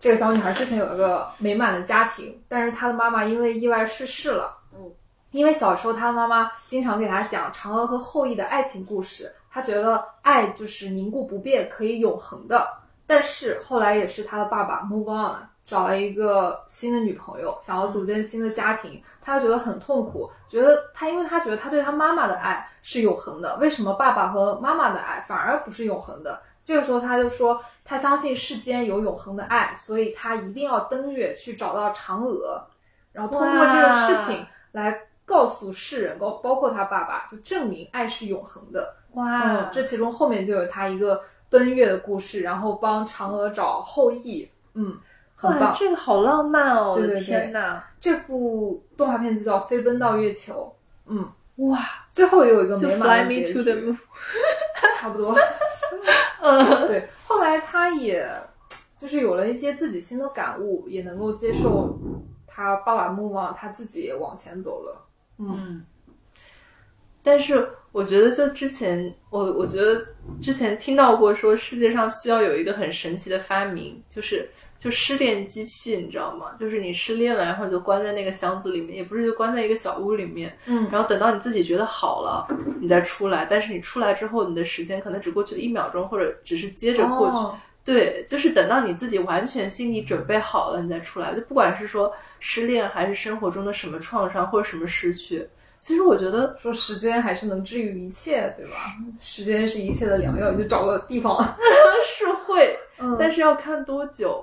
S1: 这个小女孩之前有一个美满的家庭，但是她的妈妈因为意外逝世了。
S2: 嗯，
S1: 因为小时候她的妈妈经常给她讲嫦娥和后羿的爱情故事，她觉得爱就是凝固不变，可以永恒的。但是后来也是他的爸爸 move on 了，找了一个新的女朋友，想要组建新的家庭，他就觉得很痛苦，觉得他因为他觉得他对他妈妈的爱是永恒的，为什么爸爸和妈妈的爱反而不是永恒的？这个时候他就说，他相信世间有永恒的爱，所以他一定要登月去找到嫦娥，然后通过这个事情来告诉世人，包包括他爸爸，就证明爱是永恒的。
S2: 哇
S1: 嗯，这其中后面就有他一个奔月的故事，然后帮嫦娥找后羿，嗯，很
S2: 哇，
S1: 棒。
S2: 这个好浪漫哦！我的天呐，
S1: 这部动画片就叫《飞奔到月球》，嗯，
S2: 哇，
S1: 最后也有一个
S2: 就
S1: 美
S2: Fly
S1: 满的
S2: Me
S1: 结
S2: to the
S1: 局
S2: ，Moon。
S1: 差不多。
S2: 嗯，
S1: 对，后来他也就是有了一些自己新的感悟，也能够接受他爸爸目望，他自己也往前走了。
S2: 嗯，但是我觉得，就之前我我觉得之前听到过说，世界上需要有一个很神奇的发明，就是就失恋机器，你知道吗？就是你失恋了，然后你就关在那个箱子里面，也不是就关在一个小屋里面，
S1: 嗯
S2: 然后等到你自己觉得好了，你再出来。但是你出来之后，你的时间可能只过去了一秒钟，或者只是接着过去。
S1: 哦
S2: 对，就是等到你自己完全心理准备好了，你再出来。就不管是说失恋，还是生活中的什么创伤或者什么失去，其实我觉得
S1: 说时间还是能治愈一切，对吧？时间是一切的良药，你就找个地方。
S2: 是会，
S1: 嗯
S2: 但是要看多久。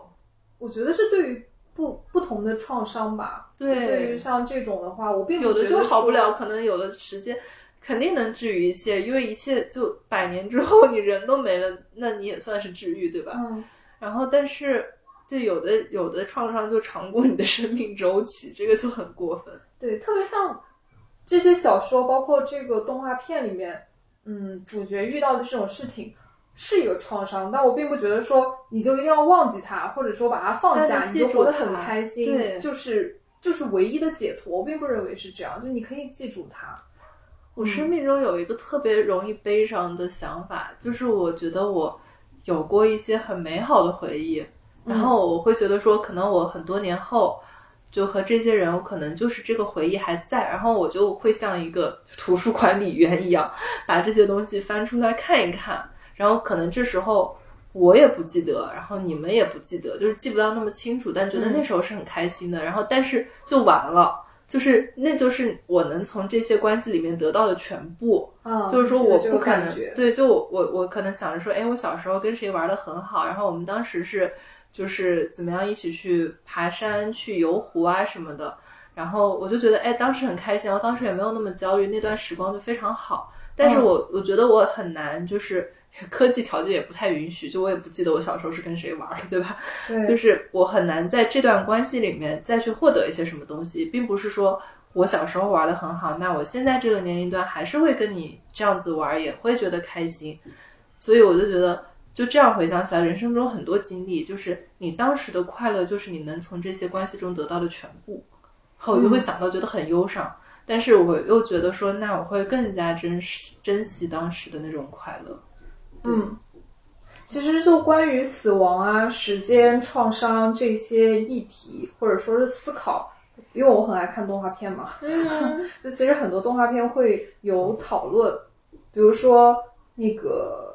S1: 我觉得是对于不不同的创伤吧。
S2: 对
S1: 对于像这种的话，我并不
S2: 有的就
S1: 觉得
S2: 好不了，可能有的时间肯定能治愈一切，因为一切就百年之后你人都没了，那你也算是治愈，对吧？
S1: 嗯，
S2: 然后，但是对有的有的创伤就长过你的生命周期，这个就很过分。
S1: 对，特别像这些小说，包括这个动画片里面，嗯，主角遇到的这种事情是一个创伤，但我并不觉得说你就一定要忘记它，或者说把它放下，你就活得很开心，
S2: 对
S1: 就是就是唯一的解脱。我并不认为是这样，就你可以记住它。
S2: 我生命中有一个特别容易悲伤的想法，就是我觉得我有过一些很美好的回忆，然后我会觉得说，可能我很多年后就和这些人，我可能就是这个回忆还在，然后我就会像一个图书管理员一样，把这些东西翻出来看一看，然后可能这时候我也不记得，然后你们也不记得，就是记不到那么清楚，但觉得那时候是很开心的，然后但是就完了。就是，那就是我能从这些关系里面得到的全部。
S1: 嗯，
S2: 就是说，我不可能对，就我我我可能想着说，哎，我小时候跟谁玩的很好，然后我们当时是就是怎么样一起去爬山、去游湖啊什么的。然后我就觉得，哎，当时很开心，我当时也没有那么焦虑，那段时光就非常好。但是我我觉得我很难，就是 科技条件也不太允许，就我也不记得我小时候是跟谁玩的，对吧？
S1: 对，
S2: 就是我很难在这段关系里面再去获得一些什么东西，并不是说我小时候玩的很好，那我现在这个年龄段还是会跟你这样子玩，也会觉得开心。所以我就觉得，就这样回想起来，人生中很多经历，就是你当时的快乐，就是你能从这些关系中得到的全部。后我就会想到，觉得很忧伤。但是我又觉得说，那我会更加珍惜珍惜当时的那种快乐。
S1: 嗯，其实就关于死亡啊、时间、创伤这些议题，或者说是思考，因为我很爱看动画片嘛，就其实很多动画片会有讨论，比如说那个。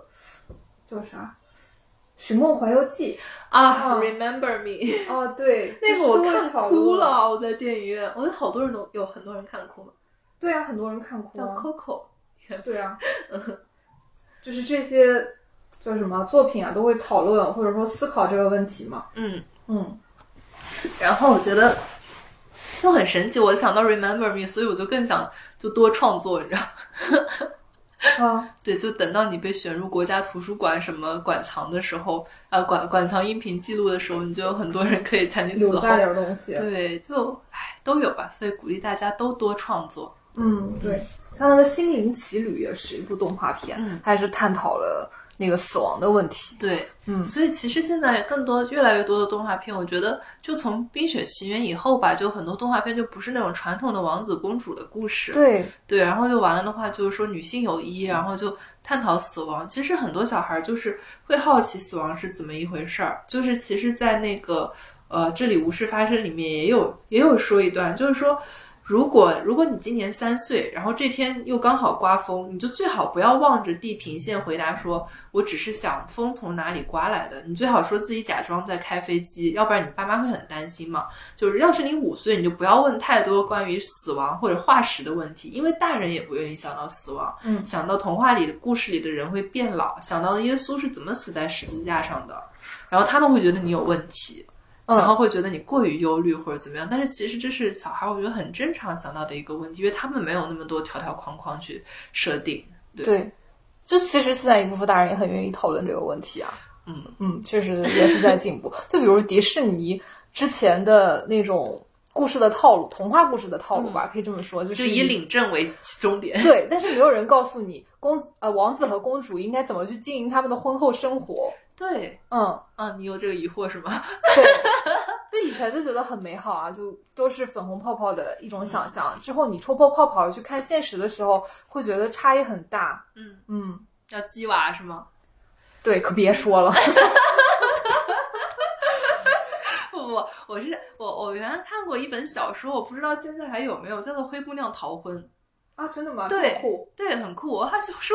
S1: 叫啥？《寻梦环游记》
S2: 啊，Remember Me。
S1: 哦，对，
S2: 那个我看哭了，我在电影院，我觉得好多人都有很多人看哭了。
S1: 对啊，很多人看哭。
S2: 叫 Coco。
S1: 对啊，就是这些叫什么作品啊，都会讨论或者说思考这个问题嘛。
S2: 嗯
S1: 嗯。
S2: 然后我觉得就很神奇，我想到 Remember Me，所以我就更想就多创作，你知道。
S1: 啊
S2: 对，就等到你被选入国家图书馆什么馆藏的时候，呃，馆馆藏音频记录的时候，你就有很多人可以参与
S1: 留下点东西。
S2: 对，就唉，都有吧。所以鼓励大家都多创作。
S1: 嗯，对，像那个《心灵奇旅》也是一部动画片，它也是探讨了。那个死亡的问题，
S2: 对，
S1: 嗯，
S2: 所以其实现在更多越来越多的动画片，我觉得就从《冰雪奇缘》以后吧，就很多动画片就不是那种传统的王子公主的故事，
S1: 对
S2: 对，然后就完了的话，就是说女性友谊，然后就探讨死亡。其实很多小孩就是会好奇死亡是怎么一回事儿，就是其实，在那个呃这里无事发生里面也有也有说一段，就是说。如果如果你今年三岁，然后这天又刚好刮风，你就最好不要望着地平线回答说“我只是想风从哪里刮来的”。你最好说自己假装在开飞机，要不然你爸妈会很担心嘛。就是要是你五岁，你就不要问太多关于死亡或者化石的问题，因为大人也不愿意想到死亡。
S1: 嗯，
S2: 想到童话里的故事里的人会变老，想到耶稣是怎么死在十字架上的，然后他们会觉得你有问题。然后会觉得你过于忧虑或者怎么样，但是其实这是小孩我觉得很正常想到的一个问题，因为他们没有那么多条条框框去设定。
S1: 对，就其实现在一部分大人也很愿意讨论这个问题啊。
S2: 嗯
S1: 嗯，确实也是在进步。就比如迪士尼之前的那种故事的套路，童话故事的套路吧，可以这么说，就
S2: 是以领证为终点。
S1: 对，但是没有人告诉你公呃王子和公主应该怎么去经营他们的婚后生活。
S2: 对，
S1: 嗯
S2: 啊，你有这个疑惑是吗？
S1: 对，就以前就觉得很美好啊，就都是粉红泡泡的一种想象。之后你戳破泡泡去看现实的时候，会觉得差异很大。
S2: 嗯
S1: 嗯，
S2: 要鸡娃是吗？
S1: 对，可别说了。
S2: 不不，我是我我原来看过一本小说，我不知道现在还有没有，叫做《灰姑娘逃婚》。
S1: 啊，真的吗？
S2: 对，对，很酷。我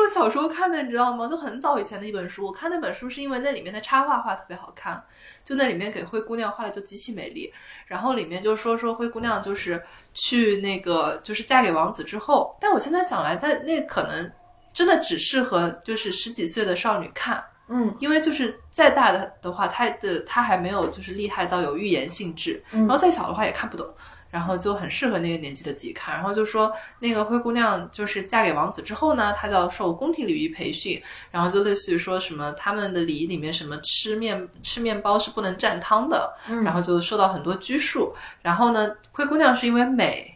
S2: 小时候看的，你知道吗？就很早以前的一本书。我看那本书是因为那里面的插画画特别好看，就那里面给灰姑娘画的就极其美丽。然后里面就说说灰姑娘就是去那个就是嫁给王子之后，但我现在想来，但那可能真的只适合就是十几岁的少女看，
S1: 嗯，
S2: 因为就是再大的的话，他的他还没有就是厉害到有预言性质，然后再小的话也看不懂。然后就很适合那个年纪的自己看。然后就说那个灰姑娘就是嫁给王子之后呢，她就要受宫廷礼仪培训。然后就类似于说什么他们的礼仪里面什么吃面吃面包是不能蘸汤的。然后就受到很多拘束。然后呢，灰姑娘是因为美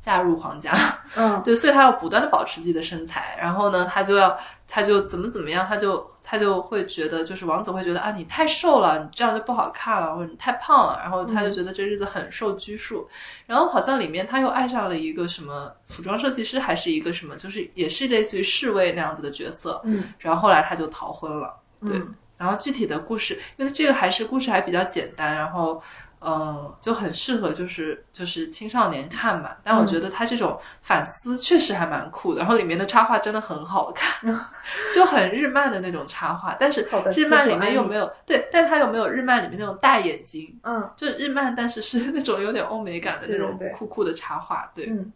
S2: 嫁入皇家，
S1: 嗯，
S2: 对，所以她要不断的保持自己的身材。然后呢，她就要她就怎么怎么样，她就。他就会觉得，就是王子会觉得啊，你太瘦了，你这样就不好看了，或者你太胖了，然后他就觉得这日子很受拘束。然后好像里面他又爱上了一个什么服装设计师，还是一个什么，就是也是类似于侍卫那样子的角色。
S1: 嗯，
S2: 然后后来他就逃婚了。对，然后具体的故事，因为这个还是故事还比较简单，然后。嗯，就很适合就是就是青少年看嘛。但我觉得他这种反思确实还蛮酷的，然后里面的插画真的很好看，就很日漫的那种插画。但是日漫里面又没有对，但它有没有日漫里面那种大眼睛？
S1: 嗯，
S2: 就日漫，但是是那种有点欧美感的那种酷酷的插画。
S1: 对，
S2: 嗯，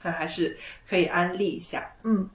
S2: 还还是可以安利一下。
S1: 嗯，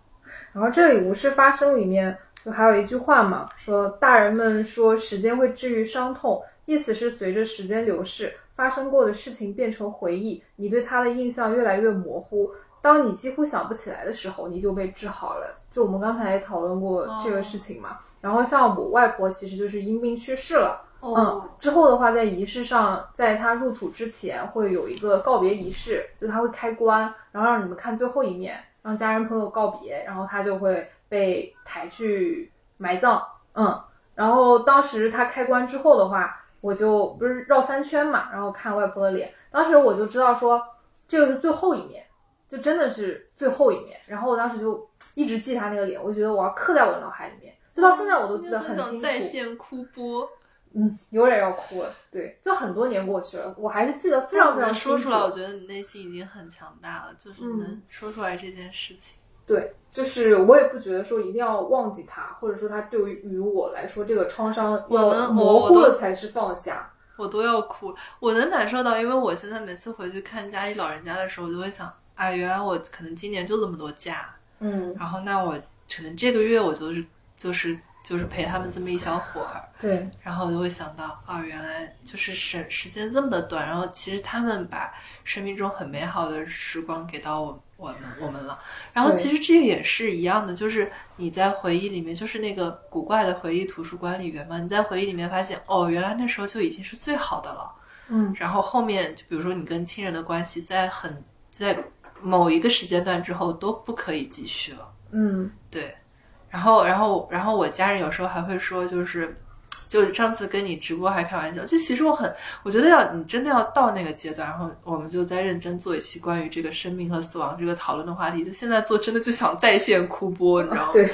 S1: 然后这里无事发生里面就还有一句话嘛，说大人们说时间会治愈伤痛，意思是随着时间流逝，发生过的事情变成回忆，你对它的印象越来越模糊。当你几乎想不起来的时候，你就被治好了。就我们刚才也讨论过这个事情嘛。然后像我外婆，其实就是因病去世了。嗯，之后的话，在仪式上，在她入土之前，会有一个告别仪式，就他会开棺，然后让你们看最后一面，让家人朋友告别，然后他就会被抬去埋葬。嗯，然后当时他开棺之后的话，我就不是绕三圈嘛，然后看外婆的脸，当时我就知道说这个是最后一面。就真的是最后一面，然后我当时就一直记他那个脸，我觉得我要刻在我的脑海里面，就到现在我都记得很清楚。
S2: 在线哭播，
S1: 嗯，有点要哭了。对，就很多年过去了，我还是记得非常非常
S2: 清楚。说出来，我觉得你内心已经很强大了，就是能说出来这件事情。
S1: 对，就是我也不觉得说一定要忘记他，或者说他对于我来说这个创伤要模糊了才是放下。
S2: 我都要哭，我能感受到，因为我现在每次回去看家里老人家的时候，我就会想。啊，原来我可能今年就这么多假，
S1: 嗯，
S2: 然后那我可能这个月我就是就是就是陪他们这么一小会儿，
S1: 对，
S2: 然后我就会想到，啊，原来就是时时间这么的短，然后其实他们把生命中很美好的时光给到我我们我们了，然后其实这个也是一样的，就是你在回忆里面，就是那个古怪的回忆图书馆里面嘛，你在回忆里面发现，哦，原来那时候就已经是最好的了，
S1: 嗯，
S2: 然后后面就比如说你跟亲人的关系在很在。某一个时间段之后都不可以继续了。
S1: 嗯，
S2: 对。然后，然后，然后我家人有时候还会说，就是，就上次跟你直播还开玩笑，就其实我很，我觉得要你真的要到那个阶段，然后我们就再认真做一期关于这个生命和死亡这个讨论的话题。就现在做真的就想在线哭播，你知道吗？
S1: 对。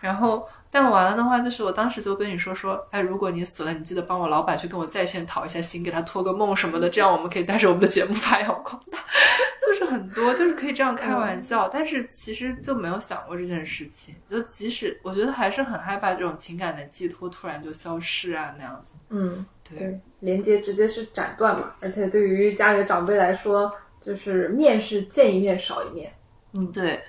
S2: 然后。但完了的话，就是我当时就跟你说说，哎，如果你死了，你记得帮我老板去跟我在线讨一下薪，给他托个梦什么的，这样我们可以带着我们的节目发扬光大。就是很多，就是可以这样开玩笑，但是其实就没有想过这件事情。就即使我觉得还是很害怕这种情感的寄托突然就消失啊那样子。
S1: 嗯，
S2: 对，
S1: 连接直接是斩断嘛。而且对于家里的长辈来说，就是面是见一面少一面。
S2: 嗯，对。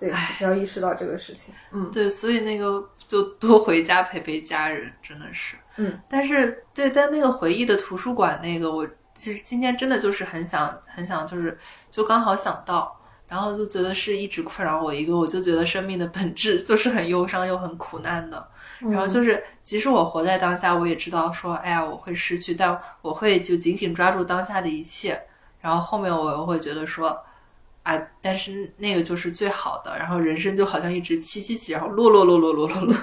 S1: 对，要意识到这个事情。嗯，
S2: 对，所以那个就多回家陪陪家人，真的是。
S1: 嗯，
S2: 但是对，在那个回忆的图书馆，那个我其实今天真的就是很想很想，就是就刚好想到，然后就觉得是一直困扰我一个，我就觉得生命的本质就是很忧伤又很苦难的。然后就是，即使我活在当下，我也知道说，哎呀，我会失去，但我会就紧紧抓住当下的一切。然后后面我又会觉得说。啊！但是那个就是最好的，然后人生就好像一直起起起，然后落落落落落落落。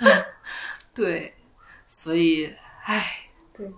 S2: 对，所以，唉，
S1: 对，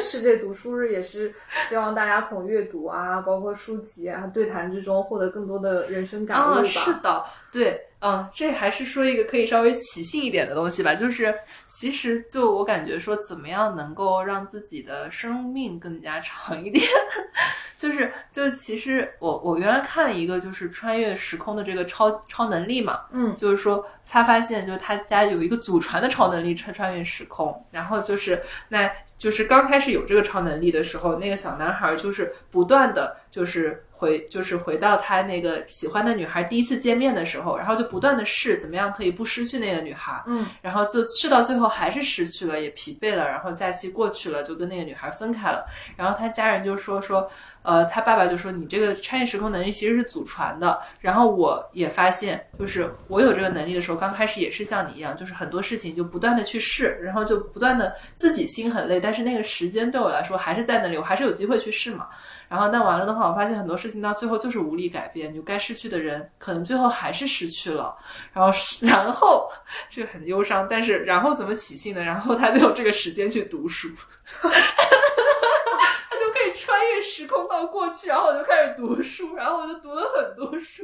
S1: 世界读书日也是希望大家从阅读啊，包括书籍啊、对谈之中获得更多的人生感悟吧。
S2: 是的，对。嗯，这还是说一个可以稍微起兴一点的东西吧。就是其实就我感觉说，怎么样能够让自己的生命更加长一点？就是就其实我我原来看一个就是穿越时空的这个超超能力嘛，
S1: 嗯，
S2: 就是说他发现就是他家有一个祖传的超能力穿穿越时空，然后就是那就是刚开始有这个超能力的时候，那个小男孩就是不断的就是。回就是回到他那个喜欢的女孩第一次见面的时候，然后就不断的试怎么样可以不失去那个女孩，
S1: 嗯，
S2: 然后就试到最后还是失去了，也疲惫了，然后假期过去了，就跟那个女孩分开了。然后他家人就说说，呃，他爸爸就说你这个穿越时空能力其实是祖传的。然后我也发现，就是我有这个能力的时候，刚开始也是像你一样，就是很多事情就不断的去试，然后就不断的自己心很累，但是那个时间对我来说还是在那里，我还是有机会去试嘛。然后那完了的话，我发现很多事情到最后就是无力改变，就该失去的人可能最后还是失去了。然后 然后这个很忧伤，但是然后怎么起兴呢？然后他就有这个时间去读书，他就可以穿越时空到过去，然后我就开始读书，然后我就读了很多书。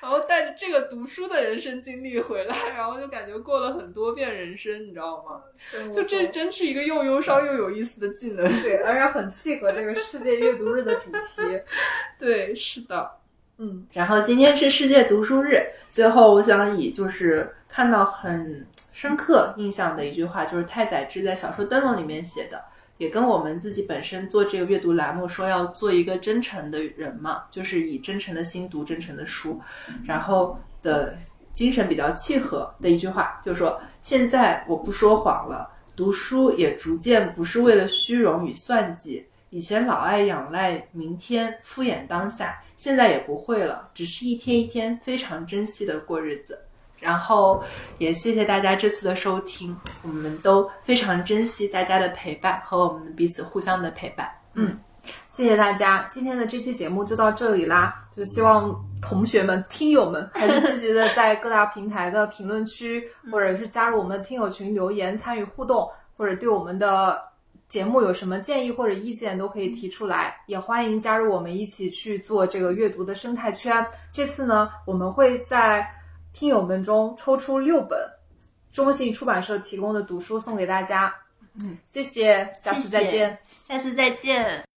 S2: 然后带着这个读书的人生经历回来，然后就感觉过了很多遍人生，你知道吗？就这真是一个又忧伤又有意思的技能，
S1: 对，而且很契合这个世界阅读日的主题。
S2: 对，是的，
S1: 嗯。
S2: 然后今天是世界读书日，最后我想以就是看到很深刻印象的一句话，就是太宰治在小说《灯笼》里面写的。也跟我们自己本身做这个阅读栏目说要做一个真诚的人嘛，就是以真诚的心读真诚的书，然后的精神比较契合的一句话，就是说现在我不说谎了，读书也逐渐不是为了虚荣与算计。以前老爱仰赖明天，敷衍当下，现在也不会了，只是一天一天非常珍惜的过日子。然后也谢谢大家这次的收听，我们都非常珍惜大家的陪伴和我们彼此互相的陪伴。
S1: 嗯，谢谢大家，今天的这期节目就到这里啦。就希望同学们、听友们还是积极的在各大平台的评论区，或者是加入我们的听友群留言参与互动，或者对我们的。节目有什么建议或者意见都可以提出来，也欢迎加入我们一起去做这个阅读的生态圈。这次呢，我们会在听友们中抽出六本中信出版社提供的读书送给大家。嗯，谢谢，下次再见，
S2: 下次再见。